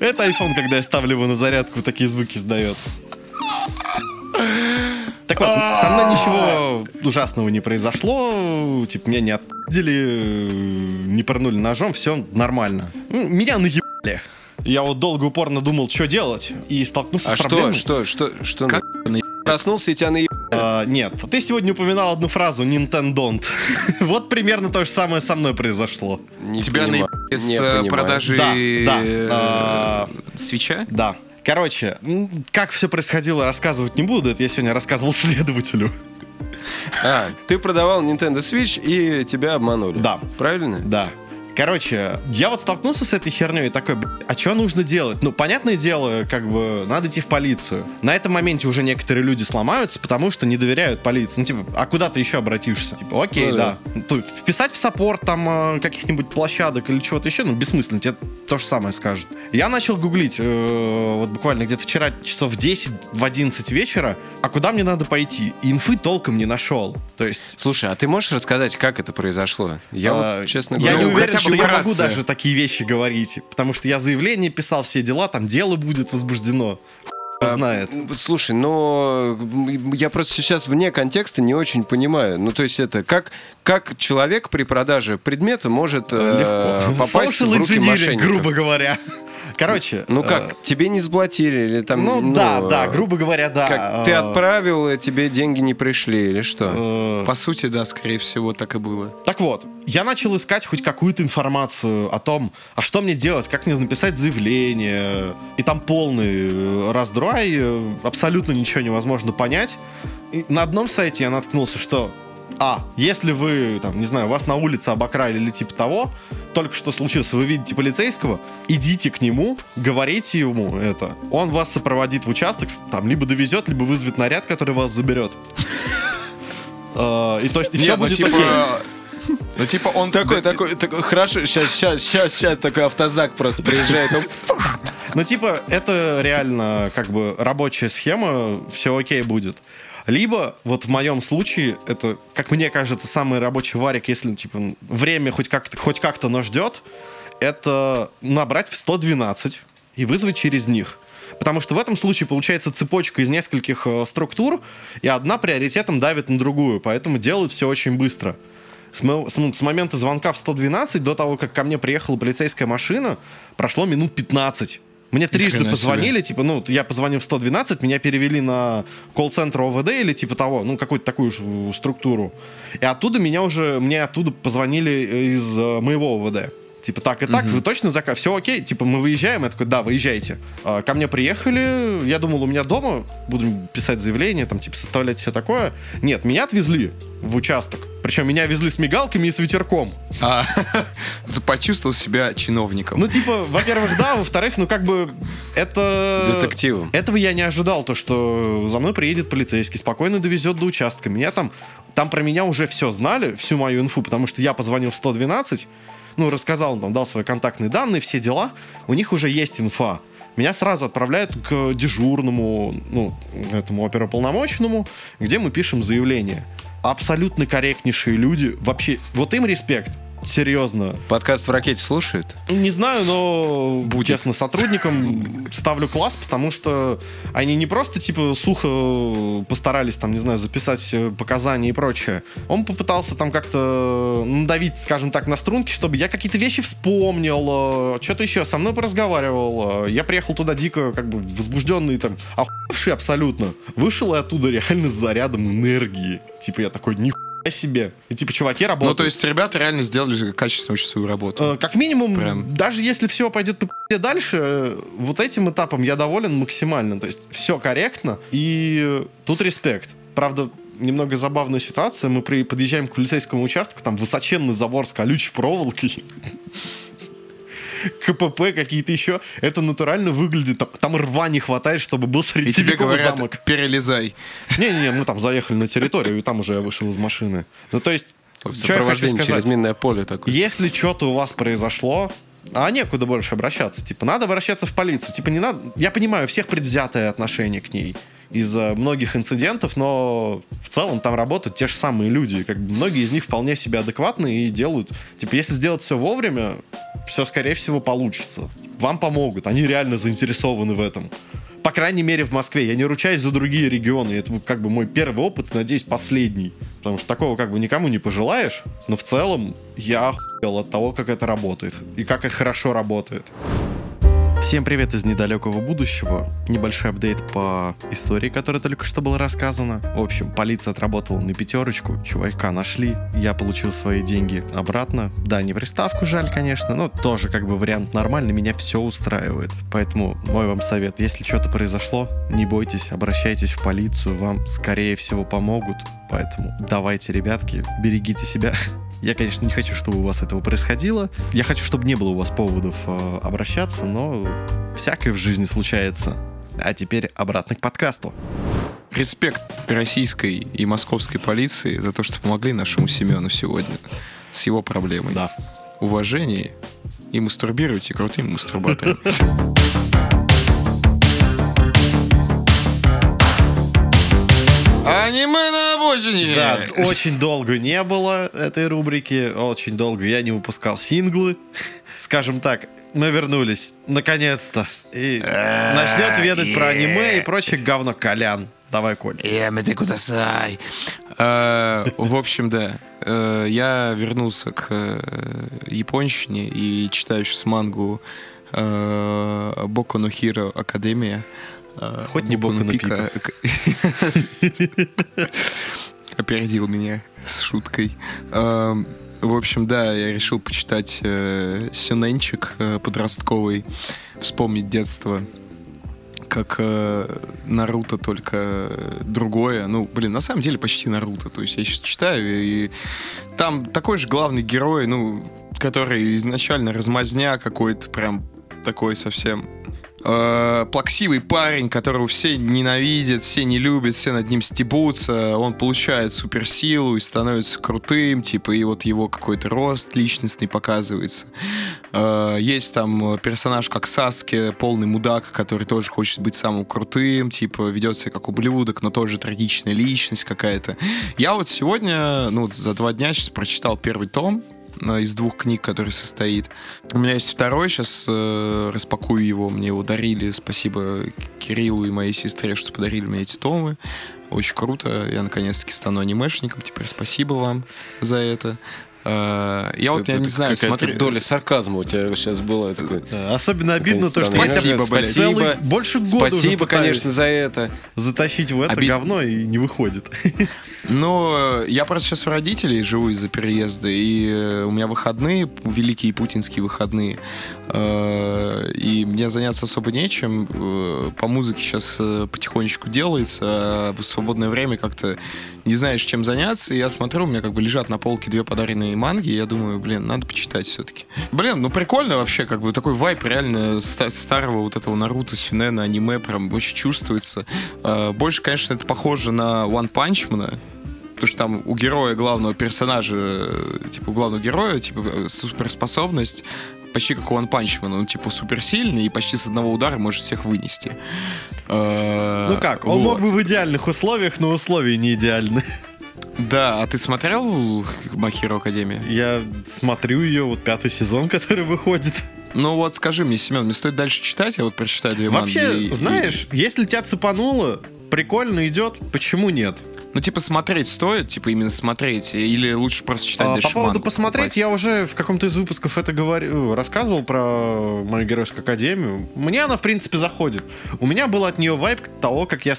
это iPhone, когда я ставлю его на зарядку, такие звуки издает. Так вот, со мной ничего ужасного не произошло. Типа, меня не отпи***дили, не пырнули ножом, все нормально. М, Меня наебали. Я вот долго упорно думал, что делать, и столкнулся А с что, проблемой. что, что, что? Как Проснулся и тебя наеб... А, нет, ты сегодня упоминал одну фразу «Nintendo». вот примерно то же самое со мной произошло. Не Тебя понимаю. наебали с Не э, понимаю. продажи Да, да. э, А. свеча? Да. Короче, как все происходило, рассказывать не буду. Это я сегодня рассказывал следователю. А, ты продавал Nintendo Switch и тебя обманули. Да. Правильно? Да. Короче, я вот столкнулся с этой херней и такой, «Блядь, а что нужно делать? Ну, понятное дело, как бы, надо идти в полицию. На этом моменте уже некоторые люди сломаются, потому что не доверяют полиции. Ну, типа, а куда ты еще обратишься? Типа, окей, Ну да. да. То есть вписать в саппорт там э, каких-нибудь площадок или чего-то еще, ну, бессмысленно, тебе то же самое скажут. Я начал гуглить, э, вот буквально где-то вчера часов в 10, в 11 вечера, а куда мне надо пойти? И инфы толком не нашел. То есть Слушай, а ты можешь рассказать, как это произошло? Я А, вот, честно я говоря... не ну, уверен, что я могу даже такие вещи говорить, потому что я заявление писал, все дела, там дело будет возбуждено. А, знает. Слушай, но я просто сейчас вне контекста не очень понимаю. Ну, то есть это как, как человек при продаже предмета может э, попасть Social в руки мошенников? грубо говоря. Короче. Ну э, как, тебе не сплатили или там... Ну, да, да, э, грубо говоря, да. Как ты э, отправил, и тебе деньги не пришли или что? э, По сути, да, скорее всего, так и было. Так вот, я начал искать хоть какую-то информацию о том, а что мне делать, как мне написать заявление. И там полный э, раздрай, э, абсолютно ничего невозможно понять. И на одном сайте я наткнулся, что а, если вы, там, не знаю, вас на улице обокрали или типа того, только что случилось, вы видите полицейского, идите к нему, говорите ему это. Он вас сопроводит в участок, там, либо довезет, либо вызовет наряд, который вас заберет. Э, И то есть все ну, будет типа, окей. Ну, типа, он... Такой, такой, такой, хорошо, сейчас, сейчас, сейчас, сейчас такой автозак просто приезжает. Ну, типа, это реально как бы рабочая схема, все окей будет. Либо, вот в моем случае, это, как мне кажется, самый рабочий варик, если, типа, время хоть как-то, хоть как-то, но ждет, это набрать в 112 и вызвать через них. Потому что в этом случае получается цепочка из нескольких э, структур, и одна приоритетом давит на другую, поэтому делают все очень быстро. С, мо- с с момента звонка в 112 до того, как ко мне приехала полицейская машина, прошло минут 15. Мне трижды позвонили, типа, ну, я позвонил в 112, меня перевели на колл-центр ОВД или типа того, ну, какую-то такую же э, структуру. И оттуда меня уже, мне оттуда позвонили из э, моего ОВД. Типа, так и так, вы точно заказ? Все окей? Типа, мы выезжаем? Я такой, да, выезжайте. А, Ко мне приехали, я думал, у меня дома, будем писать заявление, там, типа, составлять все такое. Нет, меня отвезли в участок. Причем меня везли с мигалками и с ветерком. а, почувствовал себя чиновником. Ну, типа, во-первых, да, во-вторых, ну, как бы, это... Детективом. Этого я не ожидал, то, что за мной приедет полицейский, спокойно довезет до участка. Меня там, там про меня уже все знали, всю мою инфу, потому что я позвонил в 112, ну, рассказал, там, дал свои контактные данные, все дела, у них уже есть инфа. Меня сразу отправляют к дежурному, ну, этому оперуполномоченному, где мы пишем заявление. Абсолютно корректнейшие люди. Вообще, вот им респект. Серьезно. Подкаст в ракете слушают? Не знаю, но будь честно, сотрудникам ставлю класс, потому что они не просто типа сухо постарались там, не знаю, записать показания и прочее. Он попытался там как-то надавить, скажем так, на струнки, чтобы я какие-то вещи вспомнил, э, что-то еще со мной поразговаривал. Э, я приехал туда дико как бы возбужденный, там, охуевший абсолютно. Вышел и оттуда реально с зарядом энергии. Типа я такой, нихуя себе. И типа, чуваки работают. Ну, то есть ребята реально сделали качественно очень свою работу. Э, как минимум, Прям. даже если все пойдет по дальше, э, вот этим этапом я доволен максимально. То есть все корректно, и тут респект. Правда, немного забавная ситуация. Мы при, подъезжаем к полицейскому участку, там высоченный забор с колючей проволокой. КПП какие-то еще. Это натурально выглядит. Там, там рва не хватает, чтобы был И тебе говорят, замок. перелезай. Не-не-не, мы там заехали на территорию, и там уже я вышел из машины. Ну, то есть, В сопровождении через минное поле такое. Если что-то у вас произошло, а некуда больше обращаться. Типа, надо обращаться в полицию. Типа, не надо... Я понимаю, всех предвзятое отношение к ней из-за многих инцидентов, но в целом там работают те же самые люди. Как бы многие из них вполне себе адекватны и делают... Типа, если сделать все вовремя, все, скорее всего, получится. Вам помогут. Они реально заинтересованы в этом. По крайней мере, в Москве. Я не ручаюсь за другие регионы. Это как бы мой первый опыт, надеюсь, последний. Потому что такого как бы никому не пожелаешь. Но в целом я охуел от того, как это работает. И как это хорошо работает. Всем привет из недалекого будущего. Небольшой апдейт по истории, которая только что была рассказана. В общем, полиция отработала на пятерочку, чувака нашли, я получил свои деньги обратно. Да, не приставку жаль, конечно, но тоже как бы вариант нормальный, меня все устраивает. Поэтому мой вам совет, если что-то произошло, не бойтесь, обращайтесь в полицию, вам скорее всего помогут. Поэтому давайте, ребятки, берегите себя. Я, конечно, не хочу, чтобы у вас этого происходило. Я хочу, чтобы не было у вас поводов э, обращаться, но всякое в жизни случается. А теперь обратно к подкасту. Респект российской и московской полиции за то, что помогли нашему Семену сегодня с его проблемой. Да. Уважение и мастурбируйте крутым мастурбатором. Аниме на обочине! Да, очень долго не было этой рубрики, очень долго я не выпускал синглы. Скажем так, мы вернулись, наконец-то. И начнет ведать про аниме и прочее говно Колян. Давай, Коль. Ямете кудасай. Э, В общем, да. Э, Я вернулся к э, японщине и читаю сейчас мангу Боку Академия. Э, Хоть не Боку но Пика. Опередил меня с шуткой. Эм, В общем, да, я решил почитать э, сюненчик э, подростковый, вспомнить детство как э, Наруто, только другое. Ну, блин, на самом деле почти Наруто. То есть я сейчас читаю, и там такой же главный герой, ну, который изначально размазня какой-то прям такой совсем э, плаксивый парень, которого все ненавидят, все не любят, все над ним стебутся, он получает суперсилу и становится крутым, типа, и вот его какой-то рост личностный показывается. Э, есть там персонаж как Саски, полный мудак, который тоже хочет быть самым крутым, типа, ведет себя как ублюдок, но тоже трагичная личность какая-то. Я вот сегодня, ну, за два дня сейчас прочитал первый том, из двух книг, который состоит. У меня есть второй, сейчас э, распакую его, мне его дарили, спасибо Кириллу и моей сестре, что подарили мне эти томы. Очень круто, я наконец-таки стану анимешником, теперь спасибо вам за это. Э, я вот, я Это не знаю, смотри... доля сарказма у тебя сейчас была. Такой. Да, Особенно обидно то, что Спасибо, я блядь. целый- спасибо. больше года Спасибо, конечно, за это. затащить в это Обид- говно и не выходит. Ну, э, я просто сейчас у родителей живу из-за переезда, и э, у меня выходные, великие путинские выходные, и мне заняться особо нечем. По музыке сейчас потихонечку делается, а в свободное время как-то не знаешь, чем заняться. И я смотрю, у меня как бы лежат на полке две подаренные прочтения манги, я думаю, блин, надо почитать все-таки. Блин, ну прикольно вообще, как бы такой вайп реально ста- старого вот этого Наруто, Сюнена, аниме прям очень чувствуется. Э, Больше, конечно, это похоже на One Punch Man, потому что там у героя, главного персонажа, типа у главного героя, типа э, суперспособность почти как у One Punch Man, он типа суперсильный и почти с одного удара может всех вынести. Э, Ну как, он мог вот. бы в идеальных условиях, но условия не идеальны. Да, а ты смотрел Махиро Академия? Я смотрю ее, вот пятый сезон, который выходит. Ну вот скажи мне, Семен, мне стоит дальше читать, я вот прочитаю две манги. Вообще, и- знаешь, если тебя цепануло, прикольно идет, почему нет? и- ну типа смотреть стоит, типа именно смотреть, или лучше просто читать А, дальше по поводу мангу, посмотреть, покупать? я уже в каком-то из выпусков это говорил, рассказывал про мою геройскую академию. Мне она, в принципе, заходит. У меня был от нее вайп того, как я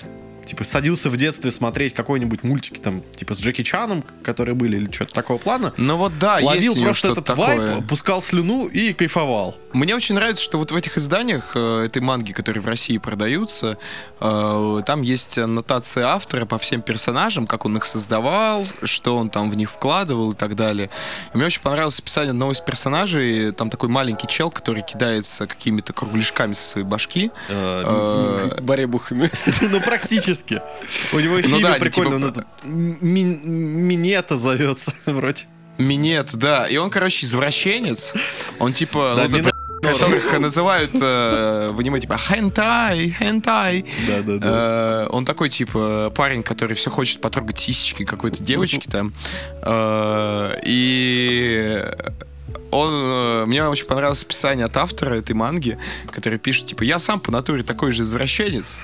типа садился в детстве смотреть какой-нибудь мультики там, типа с Джеки Чаном, которые были, или что-то такого плана. Ну вот да, Ловил есть просто этот такое. вайп, пускал слюну и кайфовал. Мне очень нравится, что вот в этих изданиях э, этой манги, которые в России продаются, э, там есть аннотация автора по всем персонажам, как он их создавал, что он там в них вкладывал и так далее. И мне очень понравилось описание одного из персонажей. Там такой маленький чел, который кидается какими-то кругляшками со своей башки. Э, Баребухами. Ну, практически. У него еще Ну имя да, они прикольное, типа- он этот Ми- Минета зовется вроде. Минет, да. И он, короче, извращенец. Он типа... Да, ну, Минет- которых называют э, в аниме типа хентай, хентай. Да, да, да. Э, Он такой, типа, парень, который все хочет потрогать сисечки какой-то девочки там. Э, И он, э, мне очень понравилось описание от автора этой манги, который пишет, типа, я сам по натуре такой же извращенец,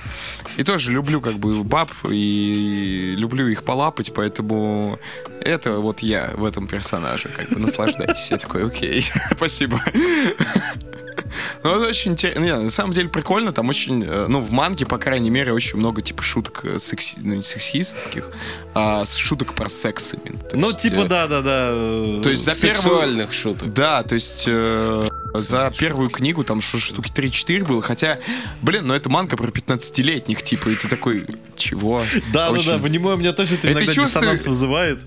и тоже люблю, как бы, баб, и люблю их полапать, поэтому это вот я в этом персонаже, как бы, наслаждайтесь. Я такой, окей, спасибо. Ну, это очень интересно. Не, на самом деле прикольно. Там очень, э, ну, в манге, по крайней мере, очень много, типа, шуток э, секси... ну, не сексистских, а шуток про секс именно. То Ну, есть, типа, да-да-да. То есть за первую... Сексуальных шуток. Да, то есть э, за первую книгу там штуки 3-4 было, хотя, блин, ну это манга про 15-летних, типа, и ты такой, чего? Да-да-да, Очень- понимаю, у меня тоже это иногда чувствую- диссонанс вызывает.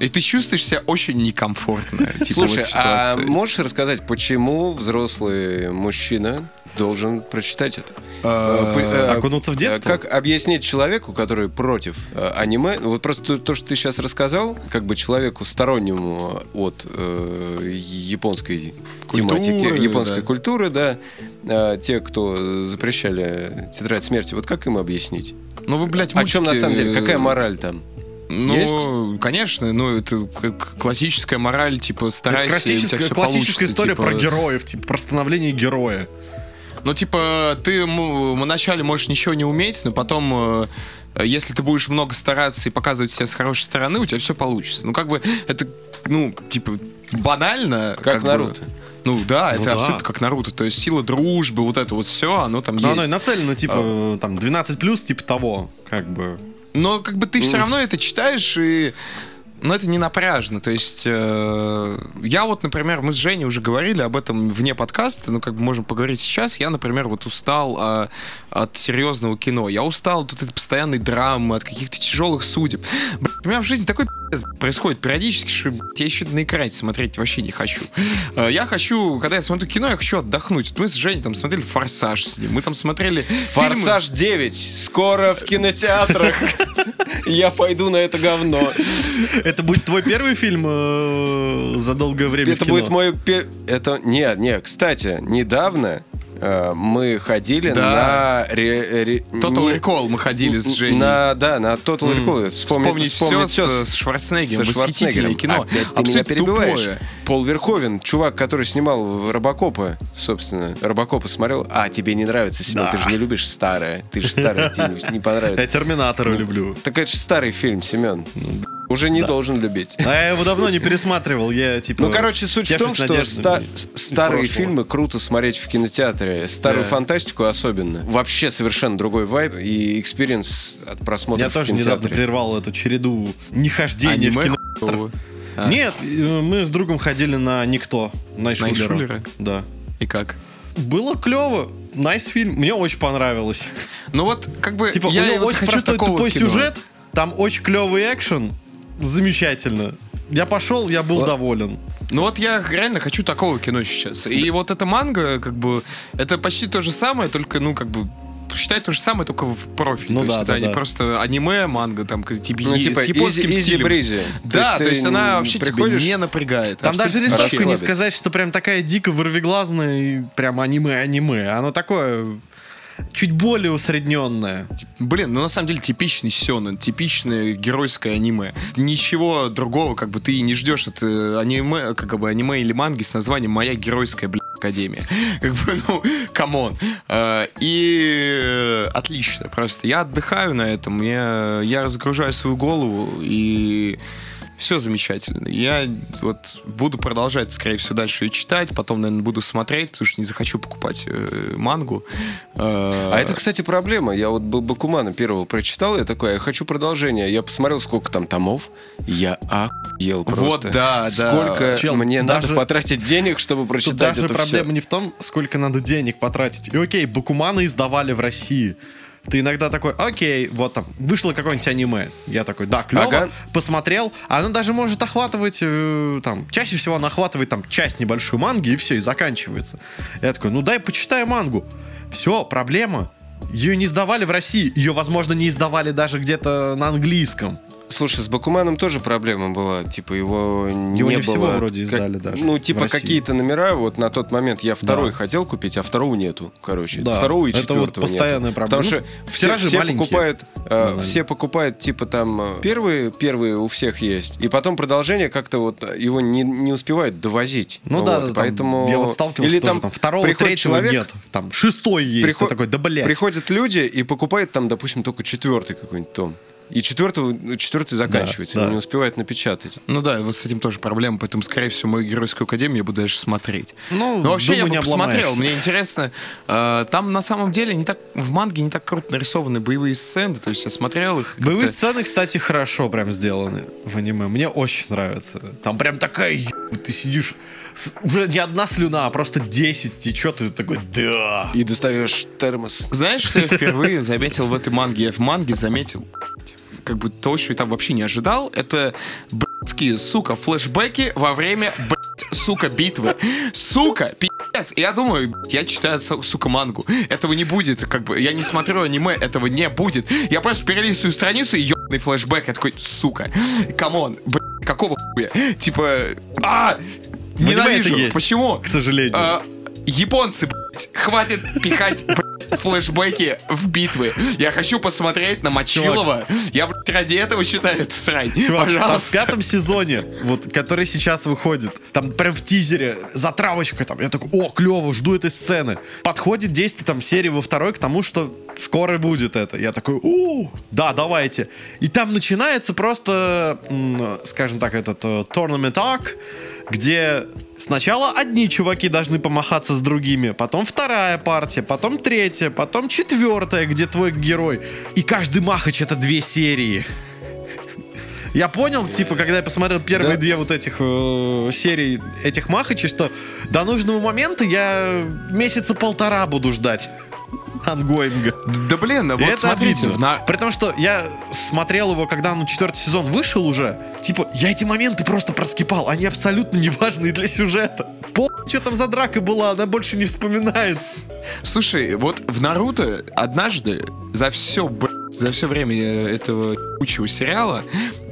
И ты чувствуешь себя очень некомфортно. Типа, Слушай, этой а можешь рассказать, почему взрослый мужчина должен прочитать это? Э, П- э, Окунуться в детство? Как объяснить человеку, который против э, аниме? Вот просто то, то, что ты сейчас рассказал, как бы человеку стороннему от э, японской Культуры, тематики, японской да. культуры, да, э, те, кто запрещали тетрадь смерти, вот как им объяснить? Ну вы, блядь, О чем на мультики, самом деле? Какая э, мораль там? Ну, конечно, ну это как классическая мораль, типа Это старайся, тебя классическая, классическая история типа. про героев, типа про становление героя. Ну, типа, ты вначале можешь ничего не уметь, но потом, э, если ты будешь много стараться и показывать себя с хорошей стороны, у тебя все получится. Ну, как бы, это, ну, типа, банально. Как бы. Наруто. Ну да, Ну это да. абсолютно как Наруто. То есть сила дружбы, вот это вот все, оно там Но есть. оно и нацелено, типа, там, 12 плюс, типа того, как бы. Но как бы ты все равно это читаешь и но это не напряжно. То есть э, я вот, например, мы с Женей уже говорили об этом вне подкаста, ну как бы можем поговорить сейчас. Я, например, вот устал а, от серьезного кино. Я устал от этой постоянной драмы, от каких-то тяжелых судеб. Блядь, у меня в жизни такой происходит периодически, что я еще на экране смотреть вообще не хочу. Э, Я хочу, когда я смотрю кино, я хочу отдохнуть. Мы с Женей там смотрели «Форсаж» с ним, мы там смотрели фильмы- Форсаж 9 скоро в кинотеатрах. Я пойду на это говно. Это будет твой первый фильм э, за долгое время Это будет мой... пе- Это... Нет, нет, кстати, недавно э, мы ходили Да. на... ре- ре- Total не- Recall мы ходили с Женей. На, да, на Total. Recall. Вспомнить, Вспомнить, все, всё с, с Шварценеггером. со Восхитительное Шварценеггером. кино. Опять ты меня Абсолютно перебиваешь. тупое. Пол Верховен, чувак, который снимал Робокопа, собственно. Робокопа смотрел. А, тебе не нравится, Семен, Да. ты же не любишь старое. Ты же старое, тебе не Я понравится. Терминатора люблю. Так это же старый фильм, Семен. Уже не должен любить. А я его давно не пересматривал, я типа... Ну, короче, суть в том, что ста- старые фильмы круто смотреть в кинотеатре. Старую Да. фантастику особенно. Вообще совершенно другой вайб и experience от просмотра Я в тоже недавно прервал эту череду нехождения в Аниме кино. хуёво. А. Нет, э, мы с другом ходили на «Никто». Найшулера. Найшулера? Да. И как? Было клево. Nice фильм. Мне очень понравилось. Ну вот, как бы, Типа, я у него вот очень хочу простой такого тупой кино. сюжет, там очень клевый экшен. Замечательно. я пошел, я был Вот. доволен. Ну вот я реально хочу такого кино сейчас. И вот эта манга, как бы, это почти то же самое, только, ну, как бы, считай то же самое, только в профиль. Ну то да, есть да, это не да. просто аниме, манга, там, типа, Ну, типа, с японским easy- стилем. easy-breezy. Да, то есть, ты она вообще приходишь- тебя не напрягает. Там даже рисовка не сказать, что прям такая дико вырвиглазная, и прям аниме-аниме. Оно такое чуть более усредненное. Блин, ну на самом деле типичный сёнэн, типичное геройское аниме. Ничего другого, как бы ты и не ждешь от э, аниме, как бы аниме или манги с названием «Моя геройская, блядь, академия». Как бы, ну, come on. Э, И э, отлично просто. Я отдыхаю на этом, мне, я разгружаю свою голову и все замечательно. Я вот буду продолжать, скорее всего, дальше и читать, потом, наверное, буду смотреть, потому что не захочу покупать э, мангу. А это, кстати, проблема. Я вот Бакумана первого прочитал, я такой, я хочу продолжение. Я посмотрел, сколько там томов, я охуел просто. Вот, да, да. Сколько Чел, мне даже- надо потратить денег, чтобы Тут прочитать даже это проблема всё. не в том, сколько надо денег потратить. И окей, Бакуманы издавали в России. Ты иногда такой, окей, вот там, вышло какое-нибудь аниме. Я такой, да, клево, Ага. посмотрел. Оно даже может охватывать, э, там, чаще всего оно охватывает там часть небольшую манги, и все, и заканчивается. Я такой, ну дай почитаю мангу. Все, проблема. Ее не издавали в России. Ее, возможно, не издавали даже где-то на английском. Слушай, с Бакуманом тоже проблема была. Типа его, не Его не было... всего вроде как- издали даже Ну, типа какие-то номера, вот на тот момент я второй Да. хотел купить, а второго нету, короче. Да, Второго и это четвертого вот постоянная нету. проблема. Потому Ну, что все, все маленькие. покупают, э, все покупают, типа там, э, первые, первые у всех есть. И потом продолжение как-то вот его не, не успевают довозить. Ну Вот, да, поэтому... я вот сталкивался Или тоже, там, там, второго, приходит третьего человек, нет. Там шестой есть. Приход- такой, да блядь. Приходят люди и покупают там, допустим, только четвертый какой-нибудь том. И четвертого, четвертый заканчивается, да. он не успевает напечатать. Ну да, вот с этим тоже проблема, поэтому, скорее всего, мою геройскую академию я буду дальше смотреть. Ну, Но вообще думаю, я не бы посмотрел, мне интересно. э, там на самом деле не так в манге не так круто нарисованы боевые сцены, то есть я смотрел их. Боевые как-то- сцены, кстати, хорошо прям сделаны в аниме. Мне очень нравится. Там прям такая еб- ты сидишь, с- уже не одна слюна, а просто 10 течет, и ты такой, да. И достаешь термос. Знаешь, что я впервые заметил в этой манге? Я в манге заметил как бы то, что я там вообще не ожидал, это блядские, сука, флешбеки во время, блядь, сука, битвы. Сука. И Я думаю, блядь, я читаю, су- сука, мангу. Этого не будет, как бы, я не смотрю аниме, этого не будет. Я просто перелистываю страницу и ебаный флешбэк. Я такой, сука, come on, блядь, какого хуя? Типа, а, ненавижу. Почему? К сожалению. А, японцы, блядь, хватит пихать, блядь, флешбеки в битвы. Я хочу посмотреть на Мочилова. Я, блядь, ради этого считаю эту срань. Чувак, там в Пожалуйста. пятом сезоне, вот, который сейчас выходит, там прям в тизере затравочка там, я такой, о, клево, жду этой сцены. Подходит действие там серии во второй к тому, что скоро будет это. Я такой, у, да, давайте. И там начинается просто, скажем так, этот э, tournament arc, где сначала одни чуваки должны помахаться с другими, потом вторая партия, потом третья, потом четвертая, где твой герой. И каждый махач это две серии. Я понял, типа, когда я посмотрел первые Да. две вот этих э, серий этих махачей, что до нужного момента я месяца полтора буду ждать ангоинга. Да блин, вот это смотрите, на- При том, что я смотрел его, когда ну, четвертый сезон вышел уже. Типа, я эти моменты просто проскипал. Они абсолютно не важные для сюжета. По что там за драка была, она больше не вспоминается. Слушай, вот в Наруто однажды за все, за все время этого ебучего сериала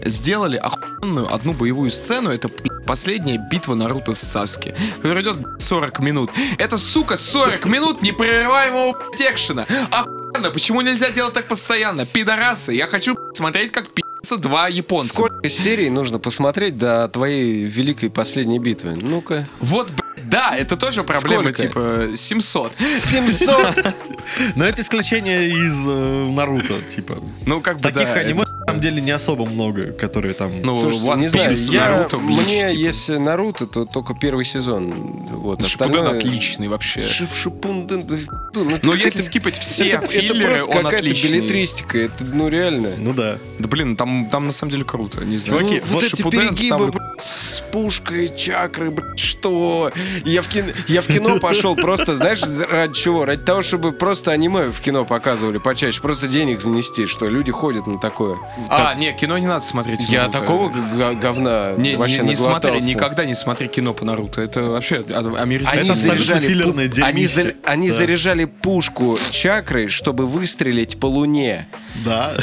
сделали охуенную одну боевую сцену. Это последняя битва Наруто с Саски, которая идет блядь, 40 минут. Это, сука, 40 минут непрерываемого экшена. Охуенно, почему нельзя делать так постоянно? Пидорасы, я хочу смотреть, как пи***ться два японца. Сколько серий нужно посмотреть до твоей великой последней битвы? Ну-ка. Вот, блядь, да, это тоже проблема, Сколько? типа 700. 700! Но это исключение из э, Наруто, типа. Ну, как бы, Таких да, аниме, самом деле, не особо много, которые там... Ну, Слушайте, One не знаю, я, Наруто, мне, типа. если Наруто, то только первый сезон. Вот, Шипуден остальное- отличный вообще. Шип- Шипунден, да, ну, это Но если скипать все это, это филлеры, просто он какая-то отличный. билетристика, это ну реально. Ну да. Да блин, там, там на самом деле круто. Не знаю. Чуваки, Ну, вот эти Шипуден перегибы ставлю- блядь, с пушкой, чакры, блядь, что? Я в, кино, я в кино пошел просто, знаешь, ради чего? Ради того, чтобы просто аниме в кино показывали почаще, просто денег занести, что люди ходят на такое. А, не, кино не надо смотреть. Я Наруто. такого говна Не, вообще не, не смотри, никогда не смотри кино по Наруто. Это вообще а- заряжали филлерное пу- они, за- они Да. заряжали пушку чакрой, чтобы выстрелить по луне. Да.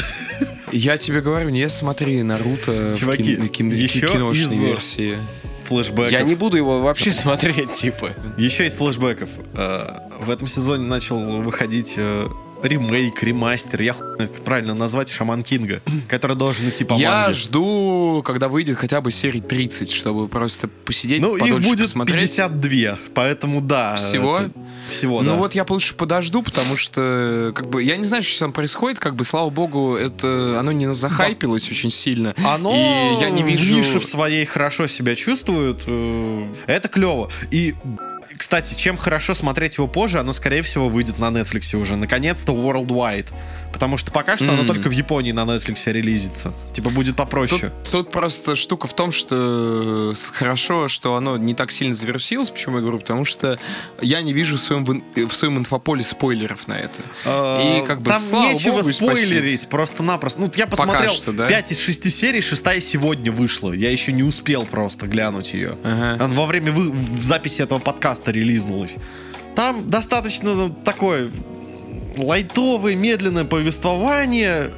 Я тебе говорю, не смотри Наруто Чуваки, в кин- кин- еще киношной из- версии. Флэшбэков. Я не буду его вообще смотреть, типа. Еще из флэшбэков. Э, В этом сезоне начал выходить э, ремейк, ремастер, я хуй знает, как правильно назвать, Шаман Кинга, который должен идти по Я манге. жду, когда выйдет хотя бы серий 30, чтобы просто посидеть, Ну, их подольше будет посмотреть. 52, поэтому да. Всего? это- Всего, ну да. вот я лучше подожду, потому что как бы я не знаю, что там происходит, как бы слава богу, это оно не захайпилось очень сильно. Оно и я не в вижу. нише в своей хорошо себя чувствует. э, Это клево. И кстати, чем хорошо смотреть его позже, оно, скорее всего, выйдет на Netflix уже. Наконец-то worldwide. Потому что пока что оно М. только в Японии на Netflix релизится. Типа будет Тут, попроще. тут просто штука в том, что с- хорошо, что оно не так сильно завирусилось, почему я говорю, потому что я не вижу в своем, в своем инфополе спойлеров на это. Э, И как бы Там слава нечего богу спойлерить, просто-напросто. Ну, я посмотрел что, да? 5 из 6 серий, шестая сегодня вышла. Я еще не успел просто глянуть ее. Ага. Во время вы- в записи этого подкаста релизнулась. Там достаточно такое лайтовое, медленное повествование.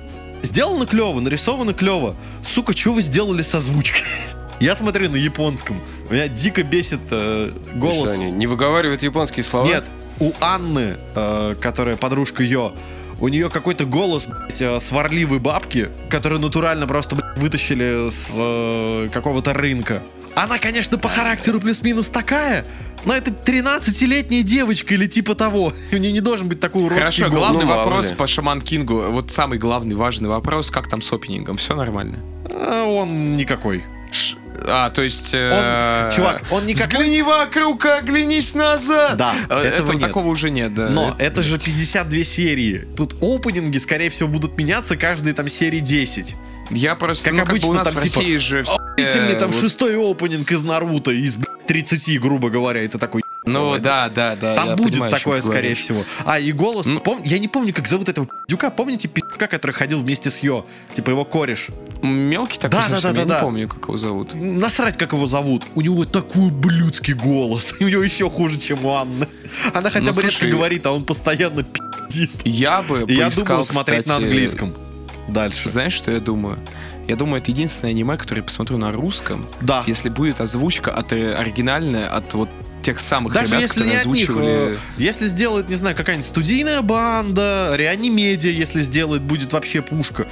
Сделано клево, нарисовано клево. Сука, что вы сделали с озвучкой? Я смотрю на японском. Меня дико бесит э, голос. Что они, не выговаривают японские слова? Нет, у Анны, э, которая подружка Йо, у нее какой-то голос, блядь, э, сварливой бабки, которую натурально просто блядь, вытащили с э, какого-то рынка. Она, конечно, по характеру плюс-минус такая, но это 13-летняя девочка или типа того. У нее не должен быть такой уродский Хорошо, голос. главный Ну, вопрос по Шаман Кингу. Вот самый главный, важный вопрос, как там с опенингом? Все нормально? А он никакой. Ш- А, то есть... э, чувак, он никакой- Взгляни вокруг, оглянись назад! Да, Э, этого этого нет. такого уже нет, да. Но это же 52 серии. Тут опенинги, скорее всего, будут меняться каждые там серии 10. Я просто... Как ну, бы обычно, у нас там, в типа, России же все... Там вот- шестой опенинг из Наруто, из блядь, 30, грубо говоря, это такой... Ну, да, да, да. Там будет понимаю, такое, скорее говоришь. всего. А, и голос... Ну- пом- Я не помню, как зовут этого пи***юка. Помните пи***ка, который ходил вместе с Йо? Типа его кореш. Мелкий такой Да, да, совсем, да, я да, не да. помню, как его зовут. Насрать, как его зовут. У него такой блюдский голос. У него еще хуже, чем у Анны. Она хотя Ну, бы редко слушай, говорит, а он постоянно пи***дит. Я бы И я поискал, думаю смотреть на кстати, английском. Дальше. Знаешь, что я думаю? Я думаю, это единственное аниме, которое я посмотрю на русском, Да. если будет озвучка от э, оригинальная, от вот тех самых Даже ребят, если не которые от них, озвучивали... э, если сделает, не знаю, какая-нибудь студийная банда, Реанимедиа, если сделает, будет вообще пушка.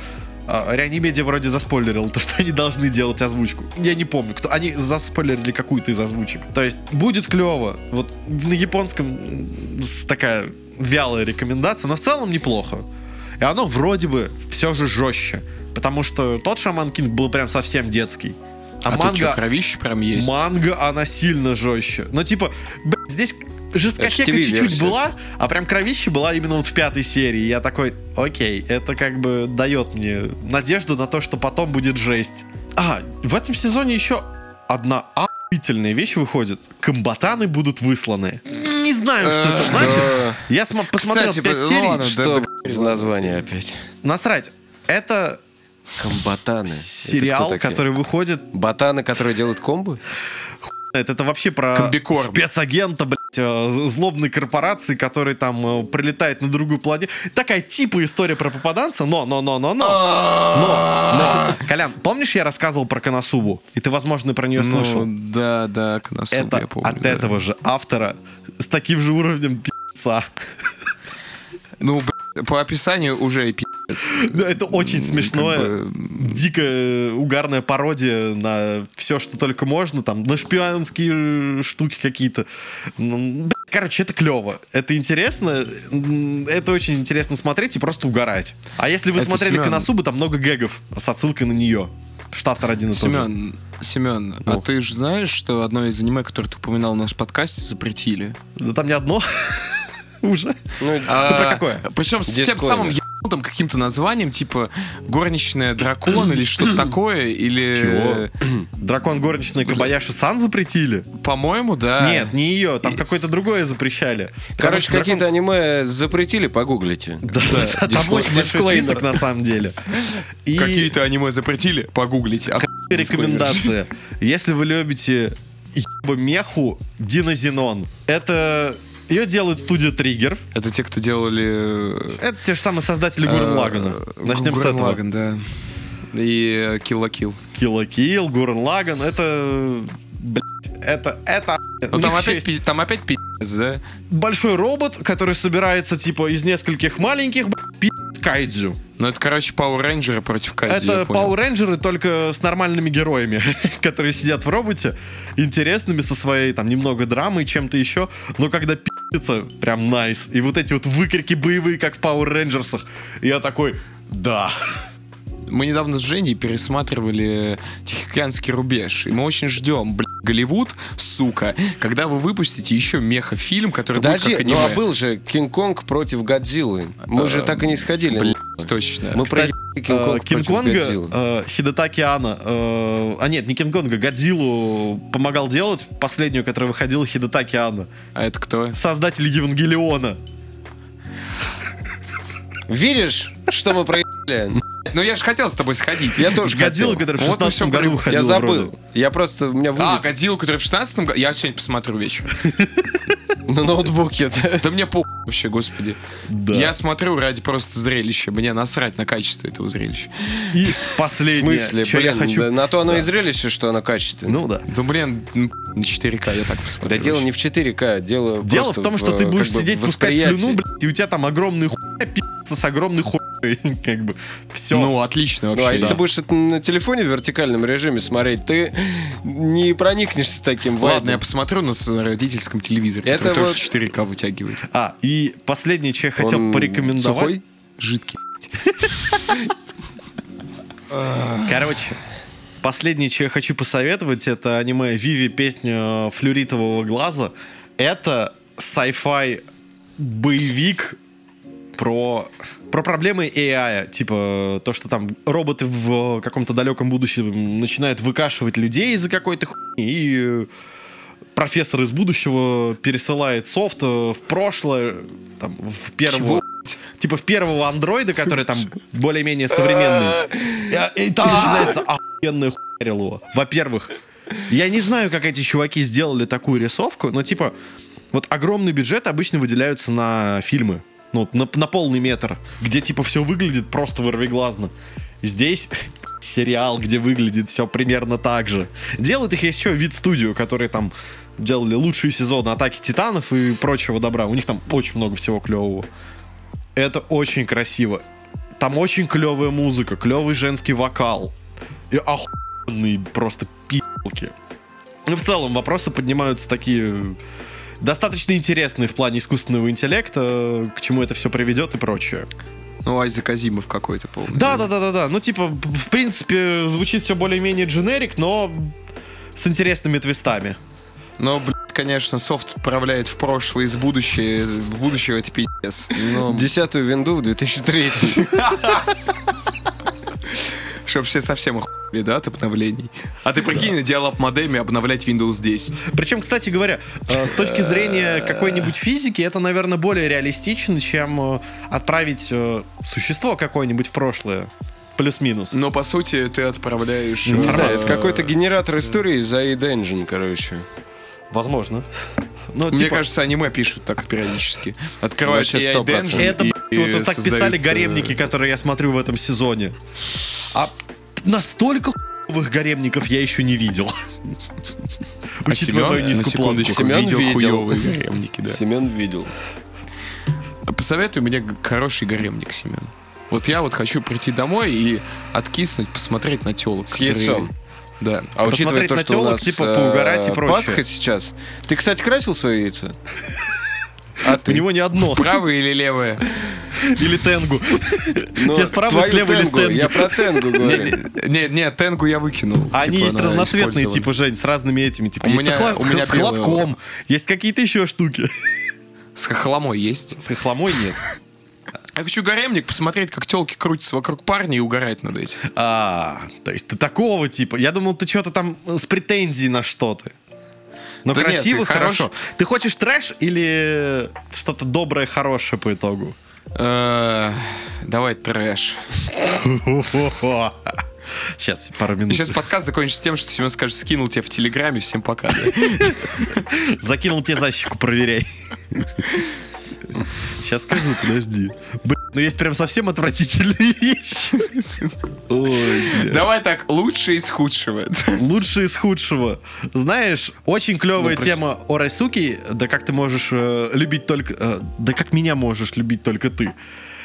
А, Реанимедиа вроде заспойлерил то, что они должны делать озвучку. Я не помню, кто. Они заспойлерили какую-то из озвучек. То есть будет клево. Вот на японском такая вялая рекомендация, но в целом неплохо. И оно вроде бы все же жестче. Потому что тот Шаман Кинг был прям совсем детский. А, А, тут манга что, кровище прям есть? Манга, она сильно жестче. Но типа, блядь, здесь жесткотека чуть-чуть была, а прям кровище была именно вот в пятой серии. Я такой, окей, это как бы дает мне надежду на то, что потом будет жесть. А, в этом сезоне еще одна охуительная вещь выходит. Комбатаны будут высланы. Не знаю, что это значит. Я см- посмотрел Кстати, 5 ну серий. ладно, Что да, название опять? Насрать. Это Комбатаны. сериал, Это кто такие? который выходит Ботаны, которые делают комбо? Это, вообще про Комбикорм. спецагента, блядь, э, злобной корпорации, который там э, прилетает на другую планету. Такая типа история про попаданца, но, но, но, но, но. Но, но. Колян, помнишь, я рассказывал про Коносубу? И ты, возможно, про нее Ну, слышал. да, да, Коносуба, Это я помню, от да. этого же автора с таким же уровнем пи***ца. Ну, б***ь, по описанию уже пи***ц. Да, Это очень Как смешное. бы, дико э, угарная пародия на все, что только можно, там, на шпионские э, штуки какие-то. Ну, Короче, это клево. Это интересно. Это очень интересно смотреть и просто угорать. А если вы Это, смотрели Семен. Коносубы, там много гэгов с отсылкой на нее. Что автор один и тот же. Семен, Семен, а Ну. ты же знаешь, что одно из аниме, которое ты упоминал в нашем подкасте, запретили? Да там не одно. Уже. Ну, Ты про какое? Причем с тем самым ебаным там каким-то названием, типа горничная дракон или что-то такое, или... Дракон горничной Кабаяши Сан запретили? По-моему, да. Нет, не ее, там какое-то другое запрещали. Короче, Дракон- какие-то аниме запретили, погуглите. Да, да, там очень большой список на самом деле. И Какие-то аниме запретили? Погуглите. А рекомендация. Если вы любите ебо меху Динозенон, это ее делает студия Триггер. Это те, кто делали... Это те же самые создатели Гурен Лагана. Начнем с этого. Лаган, да. И Kill Kill. Килла Килл, Гурен Лаган. Это... блядь, Это... Это... Ну там опять, есть там опять пиздец, да? большой робот, который собирается типа из нескольких маленьких пи***т кайдзю. Ну это, короче, Power Rangers против Кайдзи, Это. Power Рейнджеры только с нормальными героями, которые сидят в роботе, интересными со своей там немного драмой и чем-то еще, но когда пи***ется, прям найс. И вот эти вот выкрики боевые, как в Power Рейнджерсах. Я такой, да. Мы недавно с Женей пересматривали Тихоокеанский рубеж. И мы очень ждем, Голливуд, сука, когда вы выпустите еще меха-фильм, который Подожди, будет как ну аниме. а был же Кинг-Конг против Годзиллы. Мы же так и не сходили. Блядь, точно. Мы Кстати, Э, Кинг-Конг против Кинг-Конга, э, Хидетаки Ана, э, а нет, не Кинг-Конга, Годзиллу помогал делать, последнюю, которая выходила, Хидетаки Ана. А это кто? Создатель Евангелиона. Видишь, что мы проехали? Ну я же хотел с тобой сходить. Я тоже Годзилла, хотел. который в Вот мы 16 всё году выходил Я забыл. вроде. Я просто, у меня А, вылет Годзилла, который в 16 году? Я сегодня посмотрю вечером. на ноутбуке. да. Да мне по вообще, господи. Да. Я смотрю ради просто зрелища. Мне насрать на качество этого зрелища. И В последнее, смысле, что я блин, хочу... на то оно и зрелище, что оно качественное. Ну да. Да блин, м, на 4К я так посмотрю. Да дело не в 4К, дело Дело просто в том, что ты э, будешь как бы сидеть, пускать восприятии. слюну, блядь, и у тебя там огромный хуй пи***ться с огромной хуй, как бы. Все. Ну, отлично вообще. Ну, а если да. ты будешь это на телефоне в вертикальном режиме смотреть, ты не проникнешься таким Ладно, я вайбом. посмотрю на родительском телевизоре, Это который вот- тоже 4К вытягивает. А, и последнее, что я хотел Он порекомендовать. сухой? Жидкий. Короче, последнее, что я хочу посоветовать, это аниме Виви песня флюритового глаза. Это sci-fi боевик про, про проблемы AI. Типа то, что там роботы в каком-то далеком будущем начинают выкашивать людей из-за какой-то хуйни. И э, профессор из будущего пересылает софт э, в прошлое, там, в первого... Типа в первого андроида, который там более-менее современный. И, там начинается охуенная хуярилова. Во-первых, я не знаю, как эти чуваки сделали такую рисовку, но типа вот огромный бюджет обычно выделяются на фильмы. Ну, на, на полный метр, где типа все выглядит просто ворвиглазно. Здесь сериал, где выглядит все примерно так же. Делают их еще вид студию, которые там делали лучшие сезоны Атаки Титанов и прочего добра. У них там очень много всего клевого. Это очень красиво. Там очень клевая музыка, клевый женский вокал. И охуенные просто пи***лки. Ну, в целом, вопросы поднимаются такие достаточно интересные в плане искусственного интеллекта, к чему это все приведет и прочее. Ну, Айзек Азимов какой-то полный. Да, да, да, да, да. Ну, типа, в принципе, звучит все более-менее дженерик, но с интересными твистами. Но, блядь, конечно, софт отправляет в прошлое из будущее, в будущее это пиздец. Но, Десятую винду в 2003. чтоб все совсем охуели, да, от обновлений. А ты прикинь, на диалог модеме обновлять Windows 10. Причем, кстати говоря, э, с точки зрения какой-нибудь физики, это, наверное, более реалистично, чем э, отправить э, существо какое-нибудь в прошлое. Плюс-минус. Но, по сути, ты отправляешь... Не знаю, это какой-то генератор истории за Aid Engine, короче. Возможно. Но, Мне типа, кажется, аниме пишут так периодически. Открываешь Вообще AI 100%. Dungeon это, и- вот и так писали создают, э, гаремники, которые я смотрю в этом сезоне. А настолько хуевых гаремников я еще не видел. А Учитывая мою низкую планку. Семен видел видел. гаремники, да. Семен видел. Посоветуй мне хороший гаремник, Семен. Вот я вот хочу прийти домой и откиснуть, посмотреть на телок. С яйцом. Да. А учитывая то, на что у тёлок, нас типа, э, поугарать и прочее. Пасха сейчас. Ты, кстати, красил свое яйцо? А У него не одно. Правое или левое? Или тенгу. Ну, Тебе справа, слева или с тенгу. Я про тенгу говорю. Не, не, тенгу я выкинул. А Они Типа, есть разноцветные, типа, Жень, с разными этими. Типа, У есть меня- с у меня с хлопком, есть какие-то еще штуки. С хохломой есть. С хохломой нет. Я хочу гаремник посмотреть, как телки крутятся вокруг парня и угорать над этим. А, то есть ты такого типа. Я думал, ты что-то там с претензией на что-то. Но Да нет, красиво, ты хорош- хорошо. Ты хочешь трэш или что-то доброе, хорошее по итогу? Э, Давай трэш. Сейчас, пару минут. Сейчас подкаст закончится тем, что Семен скажет, скинул тебя в Телеграме, всем пока. да. Закинул тебе защику, проверяй. Сейчас скажу, подожди. Блин, ну есть прям совсем отвратительные вещи. Ой, бля. Давай так, лучшее из худшего. Лучшее из худшего. Знаешь, очень клевая Ну, тема о Райсуке. Да как ты можешь э, любить только... э, да как меня можешь любить только ты.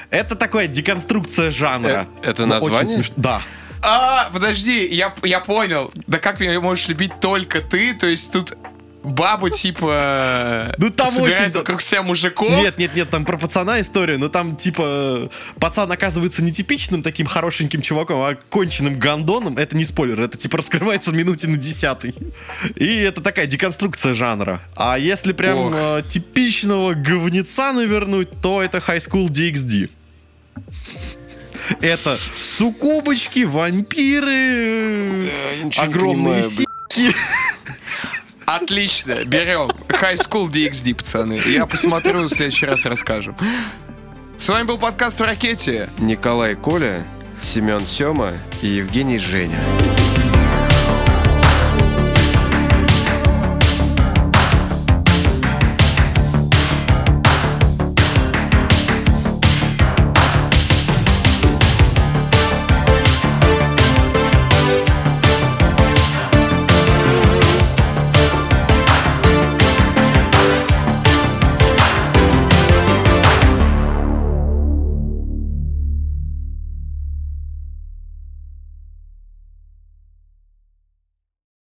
Это такая деконструкция жанра. Э, это Ну, очень название? смешно. Да. А, подожди, я, я понял. Да как меня можешь любить только ты? То есть тут бабу типа Ну, там собирает очень- вокруг себя мужиков. Нет, нет, нет, там про пацана история, но там типа пацан оказывается не типичным таким хорошеньким чуваком, а конченным гандоном. Это не спойлер, это типа раскрывается в минуте на десятой. И это такая деконструкция жанра. А если прям Ох. э, типичного говнеца навернуть, то это High School DxD. Это сукубочки, вампиры, огромные сиськи. Отлично, берем. High School DxD, пацаны. Я посмотрю, в следующий раз расскажем. С вами был подкаст в ракете. Николай Коля, Семен Сема и Евгений Женя.